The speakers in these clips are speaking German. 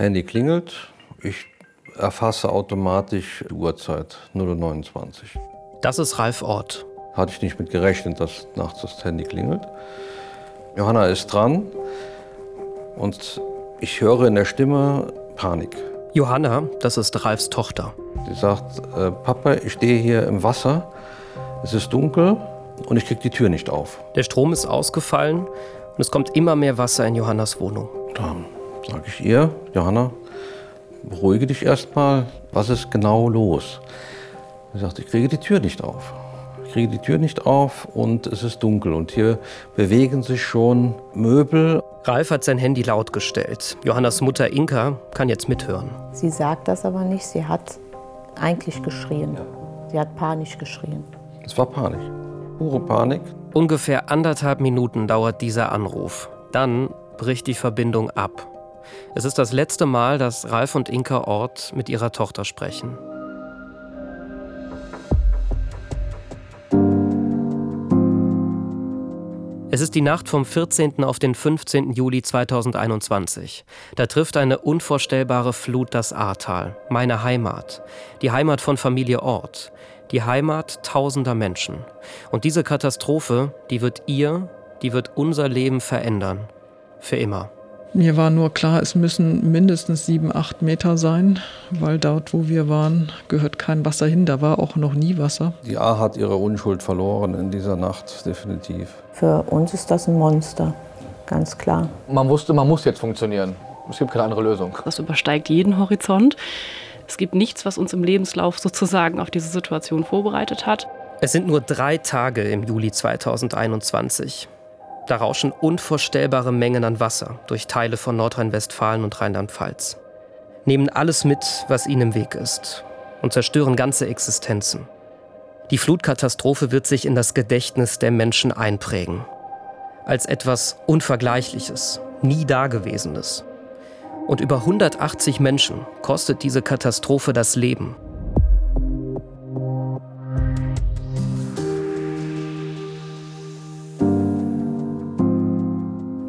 Handy klingelt, ich erfasse automatisch die Uhrzeit 0.29 Uhr. Das ist Ralf Ort. Hatte ich nicht mit gerechnet, dass nachts das Handy klingelt. Johanna ist dran und ich höre in der Stimme Panik. Johanna, das ist Ralfs Tochter. Sie sagt, äh, Papa, ich stehe hier im Wasser, es ist dunkel und ich kriege die Tür nicht auf. Der Strom ist ausgefallen und es kommt immer mehr Wasser in Johannas Wohnung. Dann sage ich ihr, Johanna, beruhige dich erstmal, was ist genau los? Sie sagt, ich kriege die Tür nicht auf. Ich kriege die Tür nicht auf und es ist dunkel und hier bewegen sich schon Möbel. Ralf hat sein Handy laut gestellt. Johannas Mutter Inka kann jetzt mithören. Sie sagt das aber nicht, sie hat eigentlich geschrien. Sie hat panisch geschrien. Es war Panik, pure Panik. Ungefähr anderthalb Minuten dauert dieser Anruf. Dann bricht die Verbindung ab. Es ist das letzte Mal, dass Ralf und Inka Ort mit ihrer Tochter sprechen. Es ist die Nacht vom 14. auf den 15. Juli 2021. Da trifft eine unvorstellbare Flut das Ahrtal, meine Heimat, die Heimat von Familie Ort, die Heimat tausender Menschen. Und diese Katastrophe, die wird ihr, die wird unser Leben verändern. Für immer. Mir war nur klar, es müssen mindestens sieben, acht Meter sein, weil dort, wo wir waren, gehört kein Wasser hin. Da war auch noch nie Wasser. Die A hat ihre Unschuld verloren in dieser Nacht, definitiv. Für uns ist das ein Monster, ganz klar. Man wusste, man muss jetzt funktionieren. Es gibt keine andere Lösung. Das übersteigt jeden Horizont. Es gibt nichts, was uns im Lebenslauf sozusagen auf diese Situation vorbereitet hat. Es sind nur drei Tage im Juli 2021. Da rauschen unvorstellbare Mengen an Wasser durch Teile von Nordrhein-Westfalen und Rheinland-Pfalz. Nehmen alles mit, was ihnen im Weg ist und zerstören ganze Existenzen. Die Flutkatastrophe wird sich in das Gedächtnis der Menschen einprägen. Als etwas Unvergleichliches, nie Dagewesenes. Und über 180 Menschen kostet diese Katastrophe das Leben.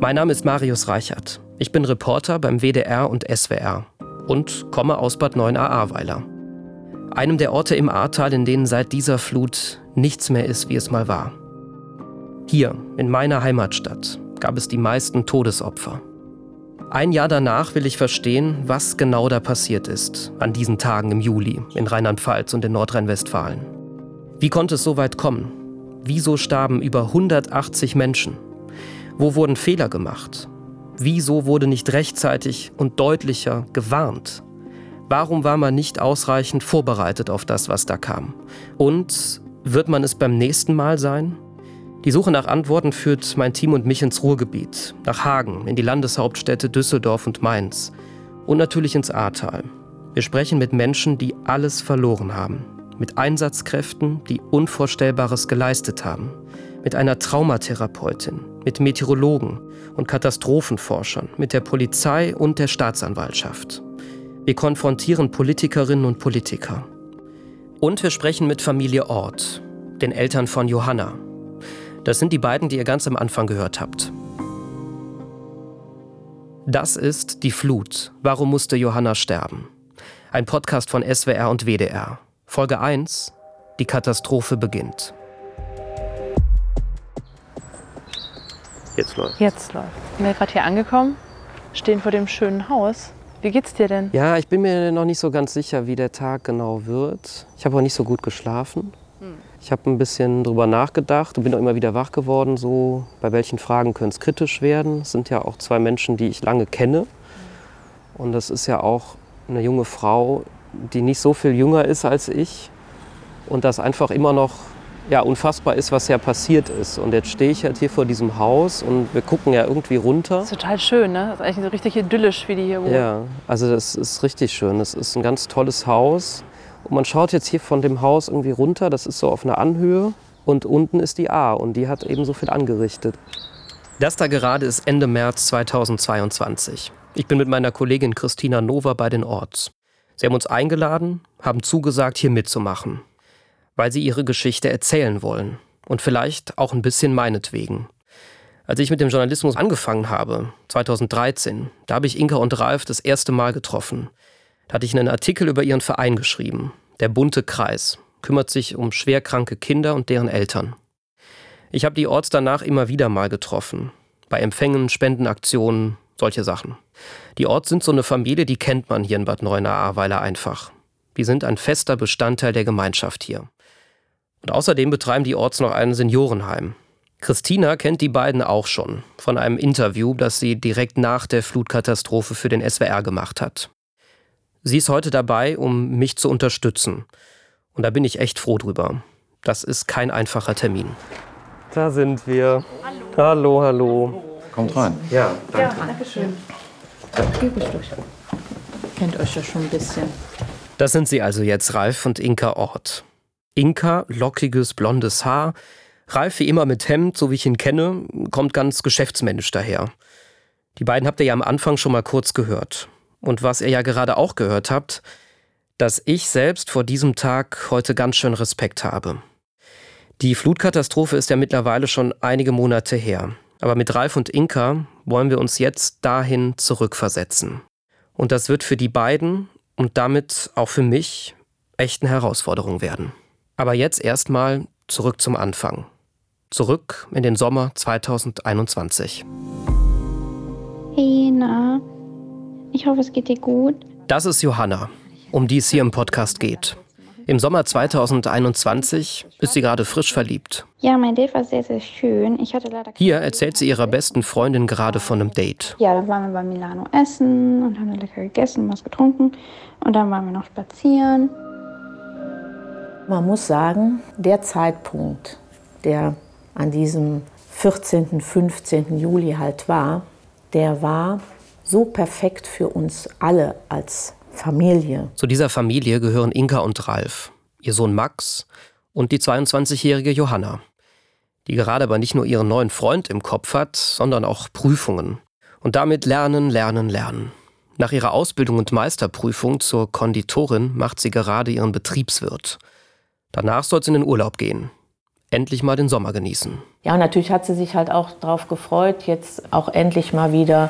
Mein Name ist Marius Reichert. Ich bin Reporter beim WDR und SWR und komme aus Bad 9 Ahrweiler. Einem der Orte im Ahrtal, in denen seit dieser Flut nichts mehr ist, wie es mal war. Hier, in meiner Heimatstadt, gab es die meisten Todesopfer. Ein Jahr danach will ich verstehen, was genau da passiert ist, an diesen Tagen im Juli in Rheinland-Pfalz und in Nordrhein-Westfalen. Wie konnte es so weit kommen? Wieso starben über 180 Menschen? Wo wurden Fehler gemacht? Wieso wurde nicht rechtzeitig und deutlicher gewarnt? Warum war man nicht ausreichend vorbereitet auf das, was da kam? Und wird man es beim nächsten Mal sein? Die Suche nach Antworten führt mein Team und mich ins Ruhrgebiet, nach Hagen, in die Landeshauptstädte Düsseldorf und Mainz und natürlich ins Ahrtal. Wir sprechen mit Menschen, die alles verloren haben, mit Einsatzkräften, die Unvorstellbares geleistet haben, mit einer Traumatherapeutin, mit Meteorologen und Katastrophenforschern, mit der Polizei und der Staatsanwaltschaft. Wir konfrontieren Politikerinnen und Politiker. Und wir sprechen mit Familie Ort, den Eltern von Johanna. Das sind die beiden, die ihr ganz am Anfang gehört habt. Das ist Die Flut. Warum musste Johanna sterben? Ein Podcast von SWR und WDR. Folge 1. Die Katastrophe beginnt. Jetzt läuft. Jetzt läuft. Wir sind gerade hier angekommen, stehen vor dem schönen Haus. Wie geht's dir denn? Ja, ich bin mir noch nicht so ganz sicher, wie der Tag genau wird. Ich habe auch nicht so gut geschlafen. Ich habe ein bisschen drüber nachgedacht und bin auch immer wieder wach geworden, so bei welchen Fragen könnte es kritisch werden. Es sind ja auch zwei Menschen, die ich lange kenne. Und das ist ja auch eine junge Frau, die nicht so viel jünger ist als ich und das einfach immer noch ja, unfassbar ist, was ja passiert ist. Und jetzt stehe ich halt hier vor diesem Haus und wir gucken ja irgendwie runter. Das ist total schön, ne? Das ist eigentlich so richtig idyllisch, wie die hier wohnen. Ja, also das ist richtig schön. Das ist ein ganz tolles Haus. Und man schaut jetzt hier von dem Haus irgendwie runter. Das ist so auf einer Anhöhe. Und unten ist die A und die hat eben so viel angerichtet. Das da gerade ist Ende März 2022. Ich bin mit meiner Kollegin Christina Nova bei den Orts. Sie haben uns eingeladen, haben zugesagt, hier mitzumachen weil sie ihre Geschichte erzählen wollen und vielleicht auch ein bisschen meinetwegen. Als ich mit dem Journalismus angefangen habe, 2013, da habe ich Inka und Ralf das erste Mal getroffen. Da hatte ich einen Artikel über ihren Verein geschrieben. Der bunte Kreis kümmert sich um schwerkranke Kinder und deren Eltern. Ich habe die Orts danach immer wieder mal getroffen. Bei Empfängen, Spendenaktionen, solche Sachen. Die Orts sind so eine Familie, die kennt man hier in Bad Neuenahr-Ahrweiler einfach. Die sind ein fester Bestandteil der Gemeinschaft hier. Und außerdem betreiben die Orts noch ein Seniorenheim. Christina kennt die beiden auch schon von einem Interview, das sie direkt nach der Flutkatastrophe für den SWR gemacht hat. Sie ist heute dabei, um mich zu unterstützen. Und da bin ich echt froh drüber. Das ist kein einfacher Termin. Da sind wir. Hallo, hallo. hallo. Kommt rein. Ja, danke. Ja, danke schön. Durch. Kennt euch ja schon ein bisschen. Das sind sie also jetzt, Ralf und Inka Ort. Inka, lockiges, blondes Haar, Ralf wie immer mit Hemd, so wie ich ihn kenne, kommt ganz geschäftsmännisch daher. Die beiden habt ihr ja am Anfang schon mal kurz gehört. Und was ihr ja gerade auch gehört habt, dass ich selbst vor diesem Tag heute ganz schön Respekt habe. Die Flutkatastrophe ist ja mittlerweile schon einige Monate her. Aber mit Ralf und Inka wollen wir uns jetzt dahin zurückversetzen. Und das wird für die beiden und damit auch für mich echt eine Herausforderung werden. Aber jetzt erstmal zurück zum Anfang. Zurück in den Sommer 2021. Hey, na. Ich hoffe, es geht dir gut. Das ist Johanna, um die es hier im Podcast geht. Im Sommer 2021 ist sie gerade frisch verliebt. Ja, mein Date war sehr, sehr schön. Ich hatte leider Hier erzählt sie ihrer besten Freundin gerade von einem Date. Ja, dann waren wir bei Milano essen und haben lecker gegessen und was getrunken. Und dann waren wir noch spazieren. Man muss sagen, der Zeitpunkt, der an diesem 14., 15. Juli halt war, der war so perfekt für uns alle als Familie. Zu dieser Familie gehören Inka und Ralf, ihr Sohn Max und die 22-jährige Johanna, die gerade aber nicht nur ihren neuen Freund im Kopf hat, sondern auch Prüfungen. Und damit lernen, lernen, lernen. Nach ihrer Ausbildung und Meisterprüfung zur Konditorin macht sie gerade ihren Betriebswirt. Danach soll es in den Urlaub gehen endlich mal den Sommer genießen. Ja, natürlich hat sie sich halt auch darauf gefreut, jetzt auch endlich mal wieder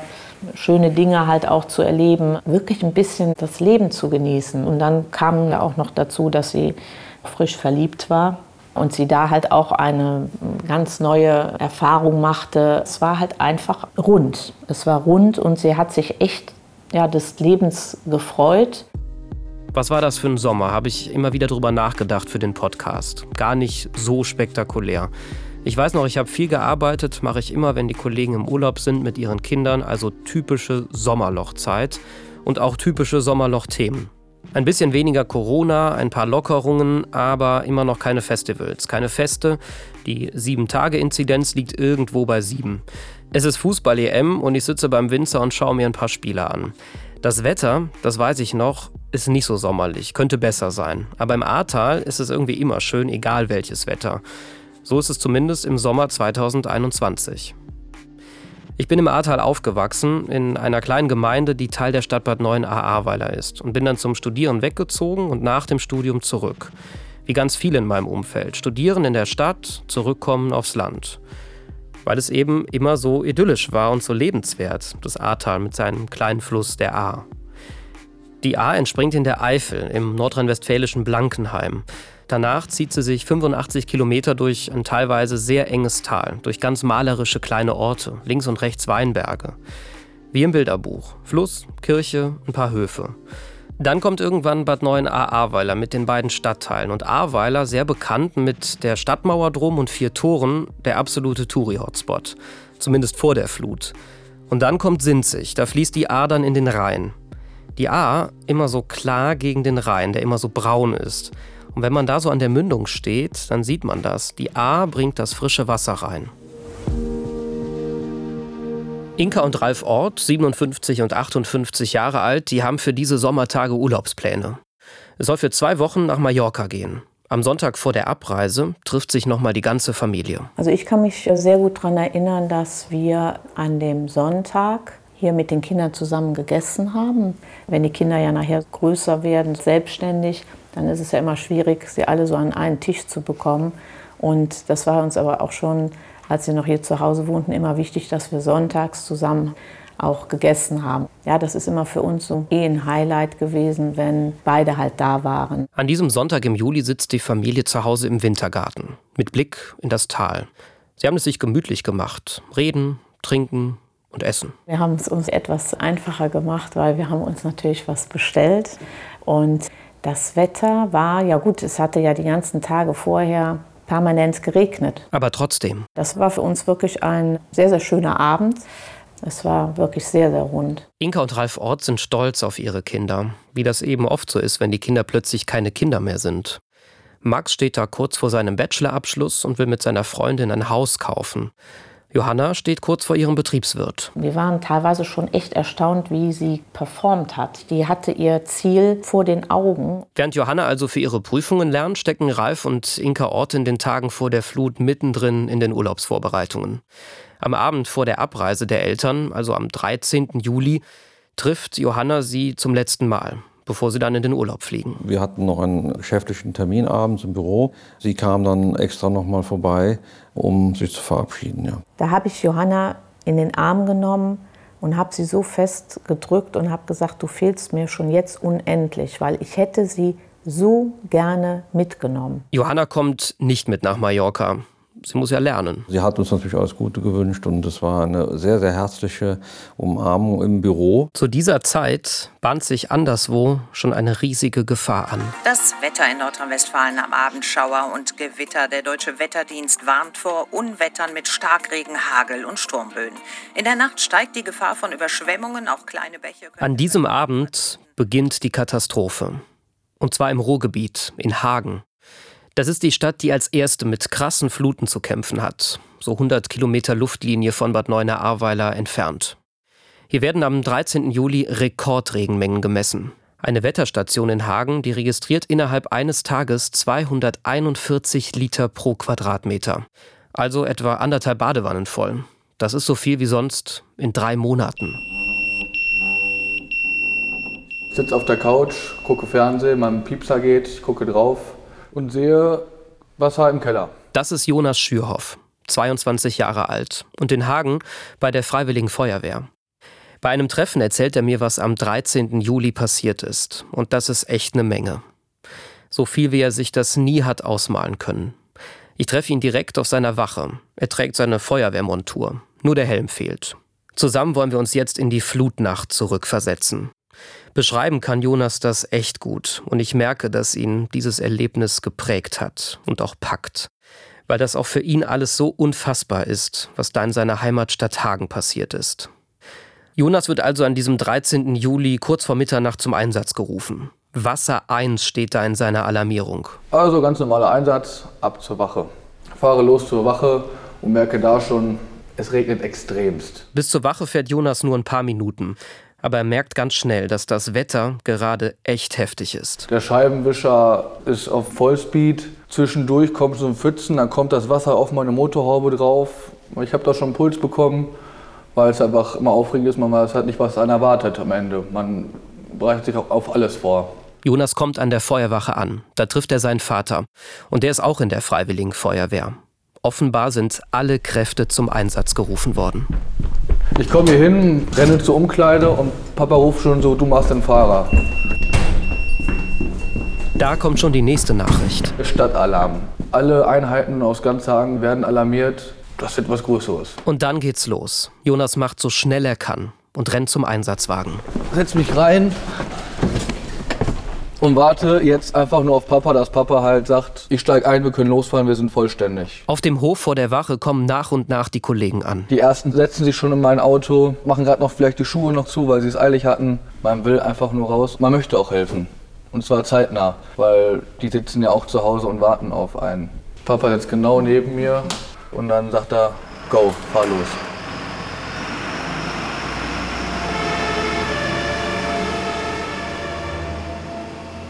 schöne Dinge halt auch zu erleben, wirklich ein bisschen das Leben zu genießen. Und dann kam ja auch noch dazu, dass sie frisch verliebt war und sie da halt auch eine ganz neue Erfahrung machte. Es war halt einfach rund. Es war rund und sie hat sich echt ja, des Lebens gefreut. Was war das für ein Sommer? Habe ich immer wieder drüber nachgedacht für den Podcast. Gar nicht so spektakulär. Ich weiß noch, ich habe viel gearbeitet, mache ich immer, wenn die Kollegen im Urlaub sind mit ihren Kindern, also typische Sommerlochzeit und auch typische Sommerloch-Themen. Ein bisschen weniger Corona, ein paar Lockerungen, aber immer noch keine Festivals, keine Feste. Die 7-Tage-Inzidenz liegt irgendwo bei 7. Es ist Fußball-EM und ich sitze beim Winzer und schaue mir ein paar Spiele an. Das Wetter, das weiß ich noch, ist nicht so sommerlich, könnte besser sein. Aber im Ahrtal ist es irgendwie immer schön, egal welches Wetter. So ist es zumindest im Sommer 2021. Ich bin im Ahrtal aufgewachsen, in einer kleinen Gemeinde, die Teil der Stadt Bad 9 Ahrweiler ist und bin dann zum Studieren weggezogen und nach dem Studium zurück. Wie ganz viele in meinem Umfeld. Studieren in der Stadt, zurückkommen aufs Land weil es eben immer so idyllisch war und so lebenswert, das Ahrtal mit seinem kleinen Fluss der Ahr. Die Ahr entspringt in der Eifel im nordrhein-westfälischen Blankenheim. Danach zieht sie sich 85 Kilometer durch ein teilweise sehr enges Tal, durch ganz malerische kleine Orte, links und rechts Weinberge. Wie im Bilderbuch. Fluss, Kirche, ein paar Höfe. Dann kommt irgendwann Bad 9 A Ahrweiler mit den beiden Stadtteilen. Und Ahrweiler, sehr bekannt mit der Stadtmauer drum und vier Toren, der absolute Touri-Hotspot. Zumindest vor der Flut. Und dann kommt Sinzig, da fließt die Ahr dann in den Rhein. Die Ahr immer so klar gegen den Rhein, der immer so braun ist. Und wenn man da so an der Mündung steht, dann sieht man das. Die Ahr bringt das frische Wasser rein. Inka und Ralf Ort, 57 und 58 Jahre alt, die haben für diese Sommertage Urlaubspläne. Es soll für zwei Wochen nach Mallorca gehen. Am Sonntag vor der Abreise trifft sich nochmal die ganze Familie. Also ich kann mich sehr gut daran erinnern, dass wir an dem Sonntag hier mit den Kindern zusammen gegessen haben. Wenn die Kinder ja nachher größer werden, selbstständig, dann ist es ja immer schwierig, sie alle so an einen Tisch zu bekommen. Und das war uns aber auch schon als sie noch hier zu Hause wohnten, immer wichtig, dass wir sonntags zusammen auch gegessen haben. Ja, das ist immer für uns so eh ein Highlight gewesen, wenn beide halt da waren. An diesem Sonntag im Juli sitzt die Familie zu Hause im Wintergarten mit Blick in das Tal. Sie haben es sich gemütlich gemacht. Reden, trinken und essen. Wir haben es uns etwas einfacher gemacht, weil wir haben uns natürlich was bestellt. Und das Wetter war, ja gut, es hatte ja die ganzen Tage vorher permanent geregnet. Aber trotzdem. Das war für uns wirklich ein sehr, sehr schöner Abend. Es war wirklich sehr, sehr rund. Inka und Ralf Ort sind stolz auf ihre Kinder, wie das eben oft so ist, wenn die Kinder plötzlich keine Kinder mehr sind. Max steht da kurz vor seinem Bachelorabschluss und will mit seiner Freundin ein Haus kaufen. Johanna steht kurz vor ihrem Betriebswirt. Wir waren teilweise schon echt erstaunt, wie sie performt hat. Die hatte ihr Ziel vor den Augen. Während Johanna also für ihre Prüfungen lernt, stecken Ralf und Inka Ort in den Tagen vor der Flut mittendrin in den Urlaubsvorbereitungen. Am Abend vor der Abreise der Eltern, also am 13. Juli, trifft Johanna sie zum letzten Mal bevor sie dann in den Urlaub fliegen. Wir hatten noch einen geschäftlichen Termin abends im Büro. Sie kam dann extra noch mal vorbei, um sich zu verabschieden. Ja. Da habe ich Johanna in den Arm genommen und habe sie so fest gedrückt und habe gesagt, du fehlst mir schon jetzt unendlich, weil ich hätte sie so gerne mitgenommen. Johanna kommt nicht mit nach Mallorca sie muss ja lernen. Sie hat uns natürlich alles Gute gewünscht und es war eine sehr, sehr herzliche Umarmung im Büro. Zu dieser Zeit bahnt sich anderswo schon eine riesige Gefahr an. Das Wetter in Nordrhein-Westfalen am Abend Schauer und Gewitter. Der Deutsche Wetterdienst warnt vor Unwettern mit Starkregen, Hagel und Sturmböen. In der Nacht steigt die Gefahr von Überschwemmungen, auch kleine Bäche. An diesem Abend beginnt die Katastrophe. Und zwar im Ruhrgebiet, in Hagen. Das ist die Stadt, die als erste mit krassen Fluten zu kämpfen hat, so 100 Kilometer Luftlinie von Bad Neuenahr-Ahrweiler entfernt. Hier werden am 13. Juli Rekordregenmengen gemessen. Eine Wetterstation in Hagen, die registriert innerhalb eines Tages 241 Liter pro Quadratmeter. Also etwa anderthalb Badewannen voll. Das ist so viel wie sonst in drei Monaten. Ich sitze auf der Couch, gucke Fernsehen, mein Piepser geht, ich gucke drauf und sehe Wasser im Keller. Das ist Jonas Schürhoff, 22 Jahre alt und in Hagen bei der Freiwilligen Feuerwehr. Bei einem Treffen erzählt er mir, was am 13. Juli passiert ist. Und das ist echt eine Menge. So viel, wie er sich das nie hat ausmalen können. Ich treffe ihn direkt auf seiner Wache. Er trägt seine Feuerwehrmontur. Nur der Helm fehlt. Zusammen wollen wir uns jetzt in die Flutnacht zurückversetzen. Beschreiben kann Jonas das echt gut und ich merke, dass ihn dieses Erlebnis geprägt hat und auch packt, weil das auch für ihn alles so unfassbar ist, was da in seiner Heimatstadt Hagen passiert ist. Jonas wird also an diesem 13. Juli kurz vor Mitternacht zum Einsatz gerufen. Wasser 1 steht da in seiner Alarmierung. Also ganz normaler Einsatz, ab zur Wache. Fahre los zur Wache und merke da schon, es regnet extremst. Bis zur Wache fährt Jonas nur ein paar Minuten aber er merkt ganz schnell, dass das Wetter gerade echt heftig ist. Der Scheibenwischer ist auf Vollspeed. Zwischendurch kommt so ein Pfützen, dann kommt das Wasser auf meine Motorhaube drauf. Ich habe da schon einen Puls bekommen, weil es einfach immer aufregend ist. Man weiß halt nicht, was einen erwartet am Ende. Man bereitet sich auch auf alles vor. Jonas kommt an der Feuerwache an. Da trifft er seinen Vater. Und der ist auch in der Freiwilligen Feuerwehr. Offenbar sind alle Kräfte zum Einsatz gerufen worden. Ich komme hier hin, renne zur Umkleide und Papa ruft schon so, du machst den Fahrer. Da kommt schon die nächste Nachricht. Stadtalarm. Alle Einheiten aus ganz Hagen werden alarmiert. Das wird was Größeres. Und dann geht's los. Jonas macht so schnell er kann und rennt zum Einsatzwagen. Setz mich rein, und warte jetzt einfach nur auf Papa, dass Papa halt sagt, ich steig ein, wir können losfahren, wir sind vollständig. Auf dem Hof vor der Wache kommen nach und nach die Kollegen an. Die ersten setzen sich schon in mein Auto, machen gerade noch vielleicht die Schuhe noch zu, weil sie es eilig hatten. Man will einfach nur raus. Man möchte auch helfen. Und zwar zeitnah, weil die sitzen ja auch zu Hause und warten auf einen. Papa sitzt genau neben mir und dann sagt er, go, fahr los.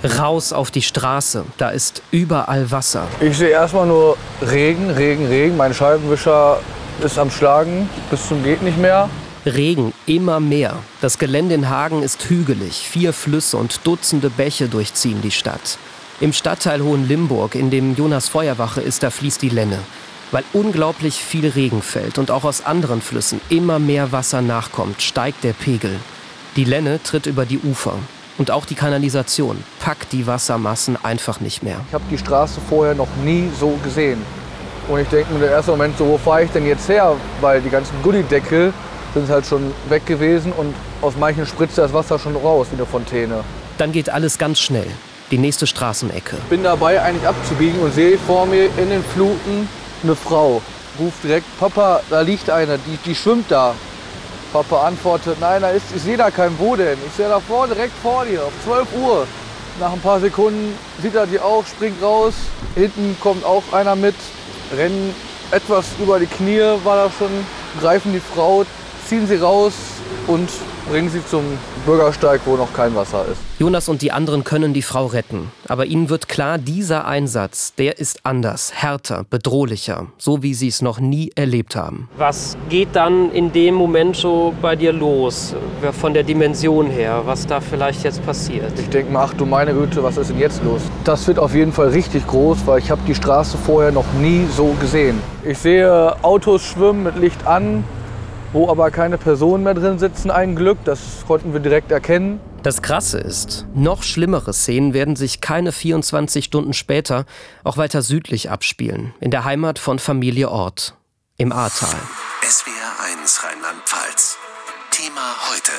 Raus auf die Straße, da ist überall Wasser. Ich sehe erstmal nur Regen, Regen, Regen. Mein Scheibenwischer ist am Schlagen bis zum geht nicht mehr. Regen, immer mehr. Das Gelände in Hagen ist hügelig. Vier Flüsse und Dutzende Bäche durchziehen die Stadt. Im Stadtteil Hohenlimburg, in dem Jonas Feuerwache ist, da fließt die Lenne. Weil unglaublich viel Regen fällt und auch aus anderen Flüssen immer mehr Wasser nachkommt, steigt der Pegel. Die Lenne tritt über die Ufer. Und auch die Kanalisation packt die Wassermassen einfach nicht mehr. Ich habe die Straße vorher noch nie so gesehen. Und ich denke mir im ersten Moment so, wo fahre ich denn jetzt her? Weil die ganzen Gullideckel sind halt schon weg gewesen und aus manchen spritzt das Wasser schon raus wie eine Fontäne. Dann geht alles ganz schnell. Die nächste Straßenecke. Bin dabei eigentlich abzubiegen und sehe vor mir in den Fluten eine Frau. Ruft direkt, Papa, da liegt eine, die, die schwimmt da. Papa antwortet, nein, da ist, ich sehe da kein Wo denn. Ich sehe da vorne, direkt vor dir, auf 12 Uhr. Nach ein paar Sekunden sieht er die auch, springt raus. Hinten kommt auch einer mit, rennen etwas über die Knie, war da schon, greifen die Frau, ziehen sie raus und bringen sie zum Bürgersteig, wo noch kein Wasser ist. Jonas und die anderen können die Frau retten. Aber ihnen wird klar, dieser Einsatz, der ist anders, härter, bedrohlicher, so wie sie es noch nie erlebt haben. Was geht dann in dem Moment so bei dir los, von der Dimension her, was da vielleicht jetzt passiert? Ich denke mal, ach du meine Güte, was ist denn jetzt los? Das wird auf jeden Fall richtig groß, weil ich habe die Straße vorher noch nie so gesehen. Ich sehe Autos schwimmen mit Licht an, wo aber keine Personen mehr drin sitzen, ein Glück. Das konnten wir direkt erkennen. Das Krasse ist, noch schlimmere Szenen werden sich keine 24 Stunden später auch weiter südlich abspielen, in der Heimat von Familie Ort, im Ahrtal. SWR 1 Rheinland-Pfalz. Thema heute.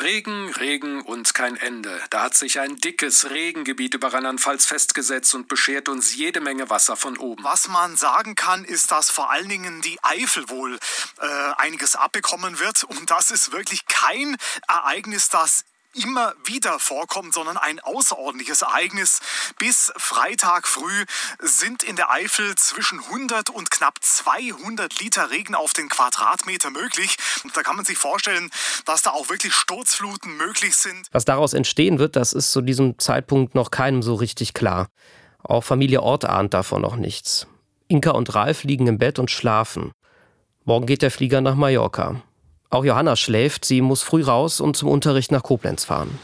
Regen, Regen und kein Ende. Da hat sich ein dickes Regengebiet über Rheinland-Pfalz festgesetzt und beschert uns jede Menge Wasser von oben. Was man sagen kann, ist, dass vor allen Dingen die Eifel wohl äh, einiges abbekommen wird. Und das ist wirklich kein Ereignis, das immer wieder vorkommt, sondern ein außerordentliches Ereignis. Bis Freitag früh sind in der Eifel zwischen 100 und knapp 200 Liter Regen auf den Quadratmeter möglich. Und da kann man sich vorstellen, dass da auch wirklich Sturzfluten möglich sind. Was daraus entstehen wird, das ist zu diesem Zeitpunkt noch keinem so richtig klar. Auch Familie Ort ahnt davon noch nichts. Inka und Ralf liegen im Bett und schlafen. Morgen geht der Flieger nach Mallorca. Auch Johanna schläft, sie muss früh raus und zum Unterricht nach Koblenz fahren.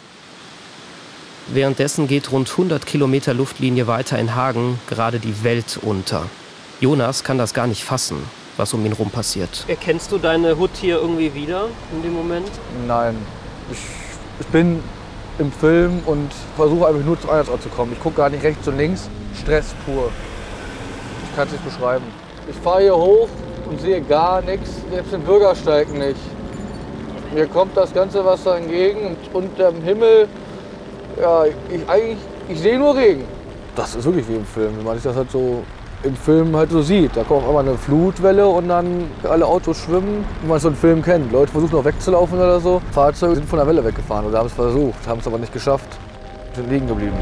Währenddessen geht rund 100 Kilometer Luftlinie weiter in Hagen gerade die Welt unter. Jonas kann das gar nicht fassen, was um ihn rum passiert. Erkennst du deine Hut hier irgendwie wieder in dem Moment? Nein. Ich, ich bin im Film und versuche einfach nur zum Einsatzort zu kommen. Ich gucke gar nicht rechts und links. Stress pur. Ich kann es nicht beschreiben. Ich fahre hier hoch und sehe gar nichts, selbst den Bürgersteig nicht. Mir kommt das ganze Wasser entgegen und unter dem Himmel, ja, ich, eigentlich, ich sehe nur Regen. Das ist wirklich wie im Film, wenn man sich das halt so im Film halt so sieht. Da kommt auch einmal eine Flutwelle und dann alle Autos schwimmen, wie man so einen Film kennt. Leute versuchen noch wegzulaufen oder so. Fahrzeuge sind von der Welle weggefahren oder haben es versucht, haben es aber nicht geschafft, sind liegen geblieben.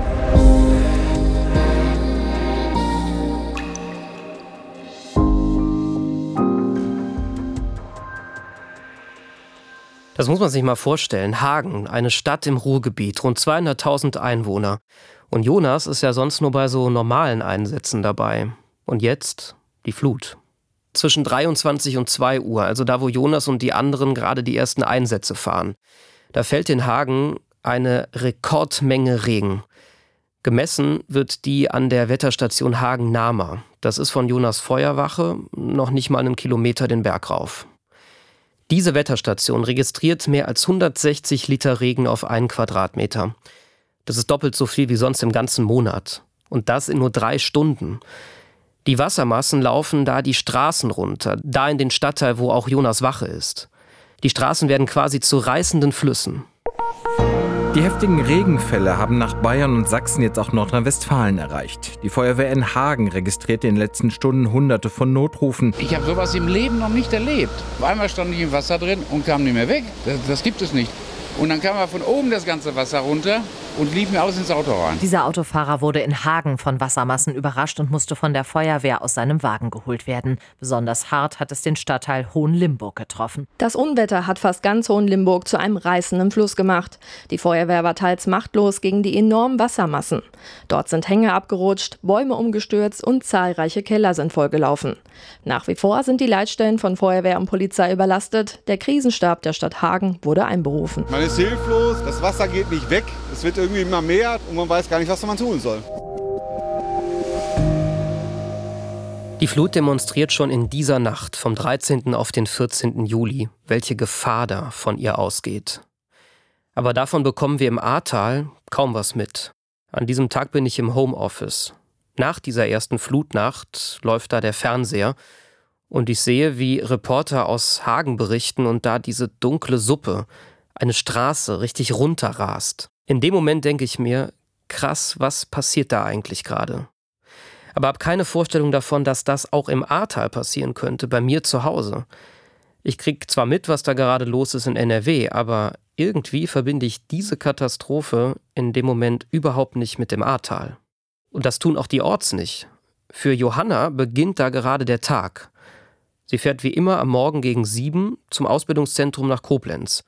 Das muss man sich mal vorstellen. Hagen, eine Stadt im Ruhrgebiet, rund 200.000 Einwohner. Und Jonas ist ja sonst nur bei so normalen Einsätzen dabei. Und jetzt die Flut. Zwischen 23 und 2 Uhr, also da, wo Jonas und die anderen gerade die ersten Einsätze fahren. Da fällt in Hagen eine Rekordmenge Regen. Gemessen wird die an der Wetterstation Hagen-Nama. Das ist von Jonas Feuerwache noch nicht mal einen Kilometer den Berg rauf. Diese Wetterstation registriert mehr als 160 Liter Regen auf einen Quadratmeter. Das ist doppelt so viel wie sonst im ganzen Monat. Und das in nur drei Stunden. Die Wassermassen laufen da die Straßen runter, da in den Stadtteil, wo auch Jonas Wache ist. Die Straßen werden quasi zu reißenden Flüssen. Die heftigen Regenfälle haben nach Bayern und Sachsen jetzt auch Nordrhein-Westfalen erreicht. Die Feuerwehr in Hagen registrierte in den letzten Stunden hunderte von Notrufen. Ich habe sowas im Leben noch nicht erlebt. Einmal stand ich im Wasser drin und kam nicht mehr weg. Das, das gibt es nicht. Und dann kam er von oben das ganze Wasser runter und lief mir aus ins Auto rein. Dieser Autofahrer wurde in Hagen von Wassermassen überrascht und musste von der Feuerwehr aus seinem Wagen geholt werden. Besonders hart hat es den Stadtteil Hohenlimburg getroffen. Das Unwetter hat fast ganz Hohenlimburg zu einem reißenden Fluss gemacht. Die Feuerwehr war teils machtlos gegen die enormen Wassermassen. Dort sind Hänge abgerutscht, Bäume umgestürzt und zahlreiche Keller sind vollgelaufen. Nach wie vor sind die Leitstellen von Feuerwehr und Polizei überlastet. Der Krisenstab der Stadt Hagen wurde einberufen. Man ist hilflos, das Wasser geht nicht weg, es wird irgendwie immer mehr und man weiß gar nicht, was man tun soll. Die Flut demonstriert schon in dieser Nacht vom 13. auf den 14. Juli, welche Gefahr da von ihr ausgeht. Aber davon bekommen wir im Ahrtal kaum was mit. An diesem Tag bin ich im Homeoffice. Nach dieser ersten Flutnacht läuft da der Fernseher und ich sehe, wie Reporter aus Hagen berichten und da diese dunkle Suppe, eine Straße richtig runterrast. In dem Moment denke ich mir, krass, was passiert da eigentlich gerade? Aber habe keine Vorstellung davon, dass das auch im Ahrtal passieren könnte, bei mir zu Hause. Ich kriege zwar mit, was da gerade los ist in NRW, aber irgendwie verbinde ich diese Katastrophe in dem Moment überhaupt nicht mit dem Ahrtal. Und das tun auch die Orts nicht. Für Johanna beginnt da gerade der Tag. Sie fährt wie immer am Morgen gegen sieben zum Ausbildungszentrum nach Koblenz.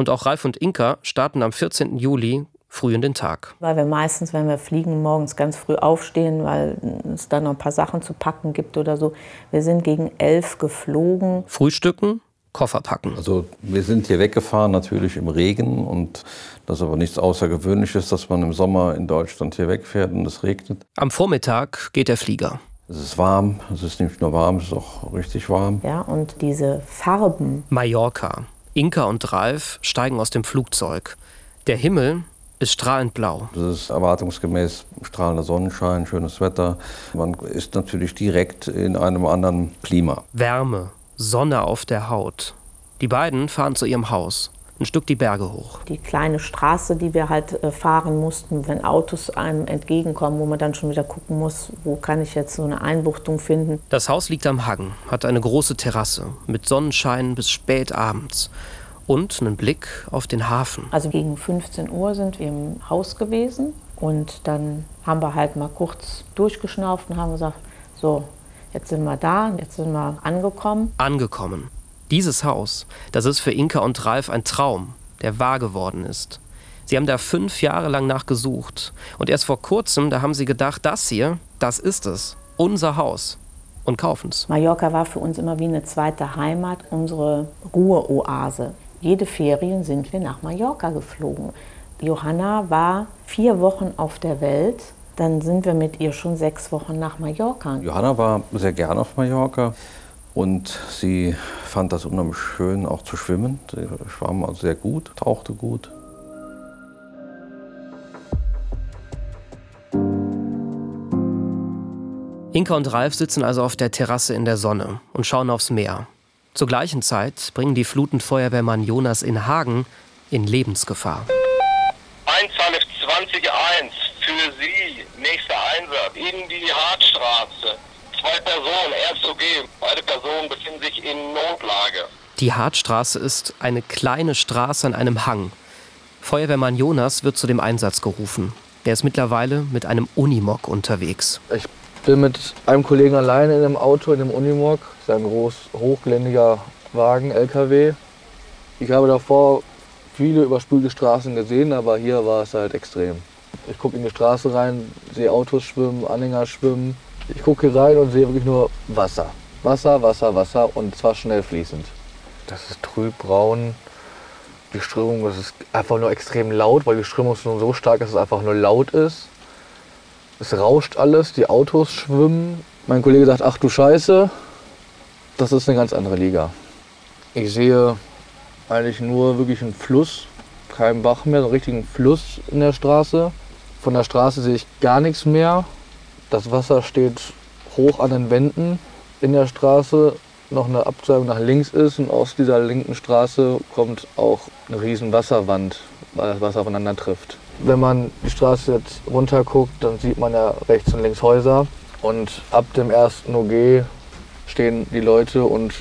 Und auch Ralf und Inka starten am 14. Juli früh in den Tag. Weil wir meistens, wenn wir fliegen, morgens ganz früh aufstehen, weil es dann noch ein paar Sachen zu packen gibt oder so. Wir sind gegen elf geflogen. Frühstücken, Koffer packen. Also wir sind hier weggefahren, natürlich im Regen. Und das ist aber nichts Außergewöhnliches, dass man im Sommer in Deutschland hier wegfährt und es regnet. Am Vormittag geht der Flieger. Es ist warm, es ist nicht nur warm, es ist auch richtig warm. Ja, und diese Farben. Mallorca. Inka und Ralf steigen aus dem Flugzeug. Der Himmel ist strahlend blau. Das ist erwartungsgemäß strahlender Sonnenschein, schönes Wetter. Man ist natürlich direkt in einem anderen Klima. Wärme, Sonne auf der Haut. Die beiden fahren zu ihrem Haus, ein Stück die Berge hoch. Die kleine Straße, die wir halt äh, fahren mussten, wenn Autos einem entgegenkommen, wo man dann schon wieder gucken muss, wo kann ich jetzt so eine Einbuchtung finden. Das Haus liegt am Hang, hat eine große Terrasse mit Sonnenschein bis spät abends und einen Blick auf den Hafen. Also gegen 15 Uhr sind wir im Haus gewesen und dann haben wir halt mal kurz durchgeschnauft und haben gesagt, so, jetzt sind wir da, jetzt sind wir angekommen. Angekommen. Dieses Haus, das ist für Inka und Ralf ein Traum, der wahr geworden ist. Sie haben da fünf Jahre lang nachgesucht. Und erst vor kurzem, da haben sie gedacht, das hier, das ist es. Unser Haus. Und kaufen es. Mallorca war für uns immer wie eine zweite Heimat, unsere Ruheoase. Jede Ferien sind wir nach Mallorca geflogen. Johanna war vier Wochen auf der Welt. Dann sind wir mit ihr schon sechs Wochen nach Mallorca. Johanna war sehr gern auf Mallorca und sie fand das unheimlich schön, auch zu schwimmen. Sie schwamm also sehr gut, tauchte gut. Inka und Ralf sitzen also auf der Terrasse in der Sonne und schauen aufs Meer. Zur gleichen Zeit bringen die Flutenfeuerwehrmann Jonas in Hagen in Lebensgefahr. 120 1 für Sie, nächster Einsatz, in die Hartstraße. Zwei Personen, RSOG, beide Personen befinden sich in Notlage. Die Hartstraße ist eine kleine Straße an einem Hang. Feuerwehrmann Jonas wird zu dem Einsatz gerufen. Der ist mittlerweile mit einem Unimog unterwegs. Ich bin mit einem Kollegen alleine in einem Auto, in einem Unimog. Das ist ein groß, hochgeländiger Wagen, LKW. Ich habe davor viele überspülte Straßen gesehen, aber hier war es halt extrem. Ich gucke in die Straße rein, sehe Autos schwimmen, Anhänger schwimmen. Ich gucke hier rein und sehe wirklich nur Wasser. Wasser, Wasser, Wasser und zwar schnell fließend. Das ist trübbraun. Die Strömung das ist einfach nur extrem laut, weil die Strömung ist so stark, dass es einfach nur laut ist. Es rauscht alles, die Autos schwimmen. Mein Kollege sagt, ach du Scheiße, das ist eine ganz andere Liga. Ich sehe eigentlich nur wirklich einen Fluss, keinen Bach mehr, so einen richtigen Fluss in der Straße. Von der Straße sehe ich gar nichts mehr. Das Wasser steht hoch an den Wänden in der Straße. Noch eine Abzweigung nach links ist und aus dieser linken Straße kommt auch eine riesen Wasserwand, weil das Wasser aufeinander trifft. Wenn man die Straße jetzt runter guckt, dann sieht man ja rechts und links Häuser. Und ab dem ersten OG stehen die Leute und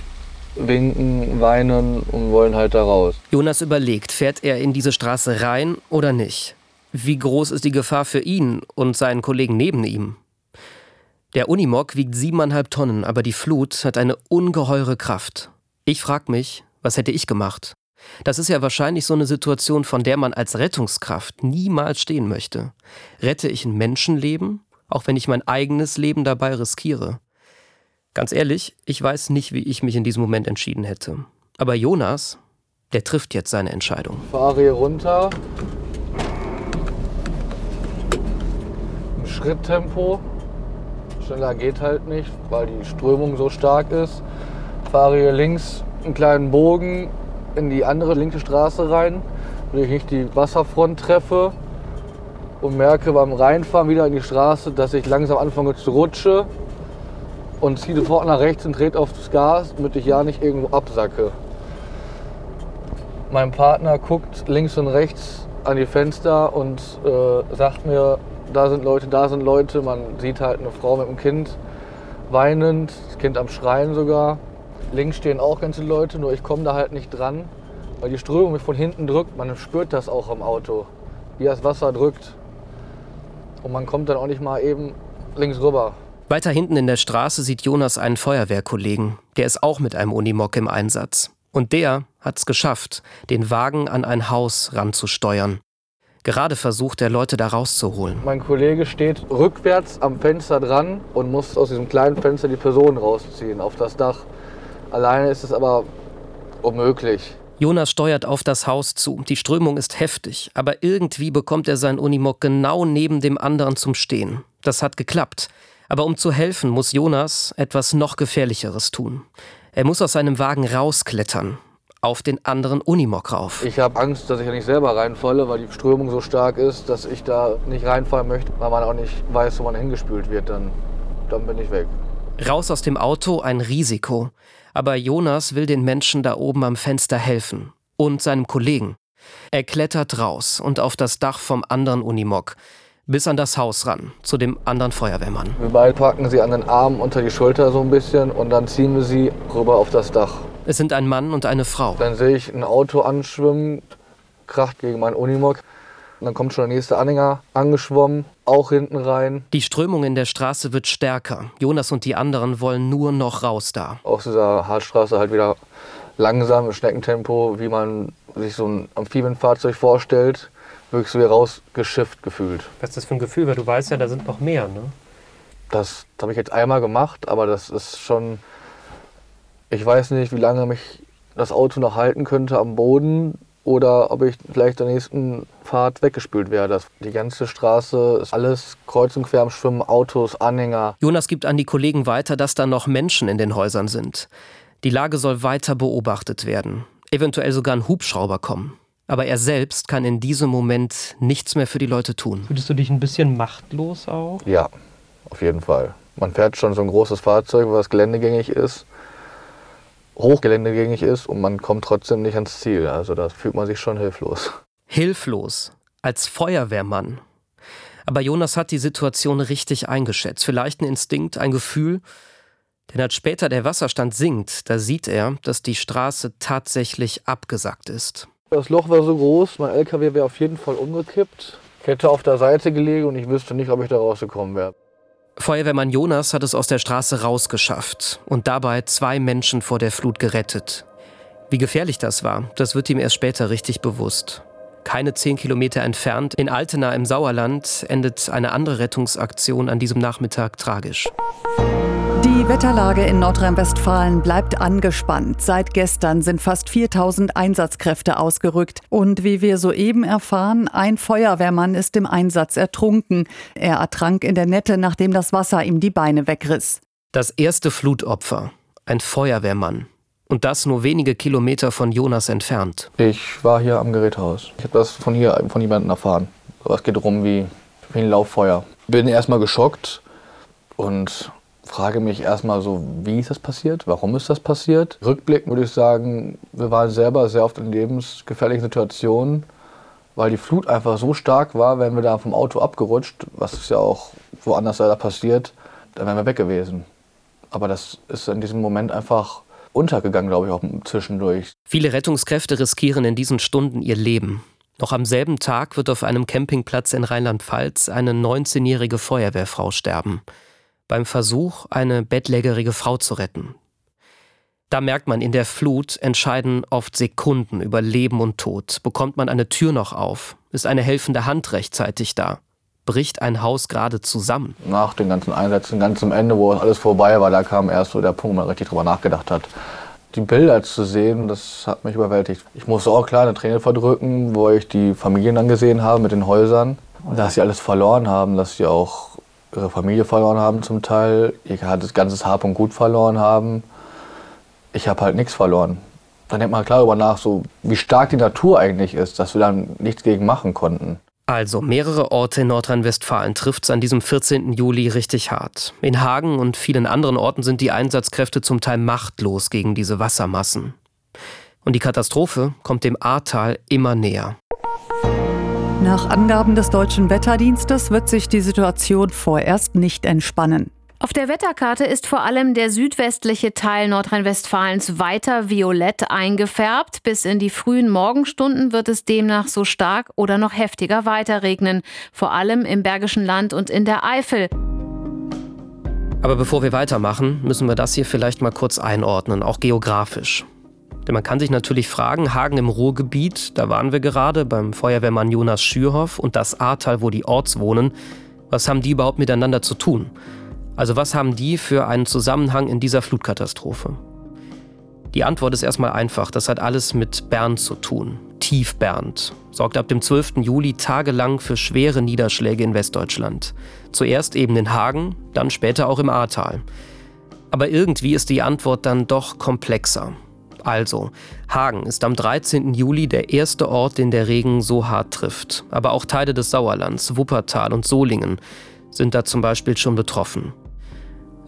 winken, weinen und wollen halt da raus. Jonas überlegt, fährt er in diese Straße rein oder nicht? Wie groß ist die Gefahr für ihn und seinen Kollegen neben ihm? Der Unimog wiegt siebeneinhalb Tonnen, aber die Flut hat eine ungeheure Kraft. Ich frage mich, was hätte ich gemacht? Das ist ja wahrscheinlich so eine Situation, von der man als Rettungskraft niemals stehen möchte. Rette ich ein Menschenleben, auch wenn ich mein eigenes Leben dabei riskiere? Ganz ehrlich, ich weiß nicht, wie ich mich in diesem Moment entschieden hätte. Aber Jonas, der trifft jetzt seine Entscheidung. Ich fahre hier runter. Im Schritttempo. Schneller geht halt nicht, weil die Strömung so stark ist. Fahre hier links einen kleinen Bogen in die andere linke Straße rein, damit ich nicht die Wasserfront treffe und merke beim Reinfahren wieder in die Straße, dass ich langsam anfange zu rutschen und ziehe sofort nach rechts und dreht auf das Gas, damit ich ja nicht irgendwo absacke. Mein Partner guckt links und rechts an die Fenster und äh, sagt mir, da sind Leute, da sind Leute. Man sieht halt eine Frau mit einem Kind weinend, das Kind am Schreien sogar. Links stehen auch ganze Leute, nur ich komme da halt nicht dran, weil die Strömung mich von hinten drückt. Man spürt das auch am Auto, wie das Wasser drückt. Und man kommt dann auch nicht mal eben links rüber. Weiter hinten in der Straße sieht Jonas einen Feuerwehrkollegen. Der ist auch mit einem Unimog im Einsatz. Und der hat es geschafft, den Wagen an ein Haus ranzusteuern. Gerade versucht er, Leute da rauszuholen. Mein Kollege steht rückwärts am Fenster dran und muss aus diesem kleinen Fenster die Person rausziehen auf das Dach. Alleine ist es aber unmöglich. Jonas steuert auf das Haus zu. Die Strömung ist heftig, aber irgendwie bekommt er sein Unimog genau neben dem anderen zum Stehen. Das hat geklappt. Aber um zu helfen, muss Jonas etwas noch Gefährlicheres tun. Er muss aus seinem Wagen rausklettern, auf den anderen Unimog rauf. Ich habe Angst, dass ich ja nicht selber reinfalle, weil die Strömung so stark ist, dass ich da nicht reinfallen möchte, weil man auch nicht weiß, wo man hingespült wird. Dann, dann bin ich weg. Raus aus dem Auto ein Risiko. Aber Jonas will den Menschen da oben am Fenster helfen. Und seinem Kollegen. Er klettert raus und auf das Dach vom anderen Unimog. Bis an das Haus ran, zu dem anderen Feuerwehrmann. Wir beide packen sie an den Arm unter die Schulter so ein bisschen und dann ziehen wir sie rüber auf das Dach. Es sind ein Mann und eine Frau. Dann sehe ich ein Auto anschwimmen, kracht gegen meinen Unimog. Und dann kommt schon der nächste Anhänger angeschwommen, auch hinten rein. Die Strömung in der Straße wird stärker. Jonas und die anderen wollen nur noch raus da. Aus dieser Hartstraße halt wieder langsam im Schneckentempo, wie man sich so ein Amphibienfahrzeug vorstellt, wirklich so wie rausgeschifft gefühlt. Was ist das für ein Gefühl? Weil du weißt ja, da sind noch mehr, ne? Das, das habe ich jetzt einmal gemacht, aber das ist schon. Ich weiß nicht, wie lange mich das Auto noch halten könnte am Boden oder ob ich vielleicht der nächsten Fahrt weggespült werde. Die ganze Straße ist alles kreuz und quer am Schwimmen, Autos, Anhänger. Jonas gibt an die Kollegen weiter, dass da noch Menschen in den Häusern sind. Die Lage soll weiter beobachtet werden. Eventuell sogar ein Hubschrauber kommen. Aber er selbst kann in diesem Moment nichts mehr für die Leute tun. Fühlst du dich ein bisschen machtlos auch? Ja, auf jeden Fall. Man fährt schon so ein großes Fahrzeug, was geländegängig ist, hochgeländegängig ist und man kommt trotzdem nicht ans Ziel. Also da fühlt man sich schon hilflos. Hilflos. Als Feuerwehrmann. Aber Jonas hat die Situation richtig eingeschätzt. Vielleicht ein Instinkt, ein Gefühl. Denn als später der Wasserstand sinkt, da sieht er, dass die Straße tatsächlich abgesackt ist. Das Loch war so groß, mein LKW wäre auf jeden Fall umgekippt. Ich hätte auf der Seite gelegen und ich wüsste nicht, ob ich da rausgekommen wäre. Feuerwehrmann Jonas hat es aus der Straße rausgeschafft und dabei zwei Menschen vor der Flut gerettet. Wie gefährlich das war, das wird ihm erst später richtig bewusst. Keine zehn Kilometer entfernt, in Altena im Sauerland, endet eine andere Rettungsaktion an diesem Nachmittag tragisch. Die Wetterlage in Nordrhein-Westfalen bleibt angespannt. Seit gestern sind fast 4000 Einsatzkräfte ausgerückt. Und wie wir soeben erfahren, ein Feuerwehrmann ist im Einsatz ertrunken. Er ertrank in der Nette, nachdem das Wasser ihm die Beine wegriss. Das erste Flutopfer, ein Feuerwehrmann. Und das nur wenige Kilometer von Jonas entfernt. Ich war hier am Geräthaus. Ich habe das von hier, von jemandem erfahren. Es geht darum wie, wie ein Lauffeuer. Bin erstmal geschockt und frage mich erstmal so, wie ist das passiert? Warum ist das passiert? Rückblickend würde ich sagen, wir waren selber sehr oft in lebensgefährlichen Situationen, weil die Flut einfach so stark war, wenn wir da vom Auto abgerutscht, was ist ja auch woanders leider passiert, dann wären wir weg gewesen. Aber das ist in diesem Moment einfach untergegangen, glaube ich, auch zwischendurch. Viele Rettungskräfte riskieren in diesen Stunden ihr Leben. Noch am selben Tag wird auf einem Campingplatz in Rheinland-Pfalz eine 19-jährige Feuerwehrfrau sterben beim Versuch, eine bettlägerige Frau zu retten. Da merkt man, in der Flut entscheiden oft Sekunden über Leben und Tod. Bekommt man eine Tür noch auf? Ist eine helfende Hand rechtzeitig da? Bricht ein Haus gerade zusammen? Nach den ganzen Einsätzen, ganz am Ende, wo alles vorbei war, da kam erst so der Punkt, wo man richtig drüber nachgedacht hat. Die Bilder zu sehen, das hat mich überwältigt. Ich musste auch klar eine Träne verdrücken, wo ich die Familien dann gesehen habe mit den Häusern. Dass sie alles verloren haben, dass sie auch ihre Familie verloren haben zum Teil, ihr das ganze Hab und Gut verloren haben. Ich habe halt nichts verloren. Dann denkt man klar darüber nach, so wie stark die Natur eigentlich ist, dass wir dann nichts gegen machen konnten. Also mehrere Orte in Nordrhein-Westfalen trifft es an diesem 14. Juli richtig hart. In Hagen und vielen anderen Orten sind die Einsatzkräfte zum Teil machtlos gegen diese Wassermassen. Und die Katastrophe kommt dem Ahrtal immer näher. Nach Angaben des deutschen Wetterdienstes wird sich die Situation vorerst nicht entspannen. Auf der Wetterkarte ist vor allem der südwestliche Teil Nordrhein-Westfalens weiter violett eingefärbt. Bis in die frühen Morgenstunden wird es demnach so stark oder noch heftiger weiterregnen, vor allem im Bergischen Land und in der Eifel. Aber bevor wir weitermachen, müssen wir das hier vielleicht mal kurz einordnen, auch geografisch. Denn man kann sich natürlich fragen, Hagen im Ruhrgebiet, da waren wir gerade beim Feuerwehrmann Jonas Schürhoff und das Ahrtal, wo die Orts wohnen, was haben die überhaupt miteinander zu tun? Also was haben die für einen Zusammenhang in dieser Flutkatastrophe? Die Antwort ist erstmal einfach. Das hat alles mit Bernd zu tun. Tief Bernd sorgt ab dem 12. Juli tagelang für schwere Niederschläge in Westdeutschland. Zuerst eben in Hagen, dann später auch im Ahrtal. Aber irgendwie ist die Antwort dann doch komplexer. Also, Hagen ist am 13. Juli der erste Ort, den der Regen so hart trifft. Aber auch Teile des Sauerlands, Wuppertal und Solingen sind da zum Beispiel schon betroffen.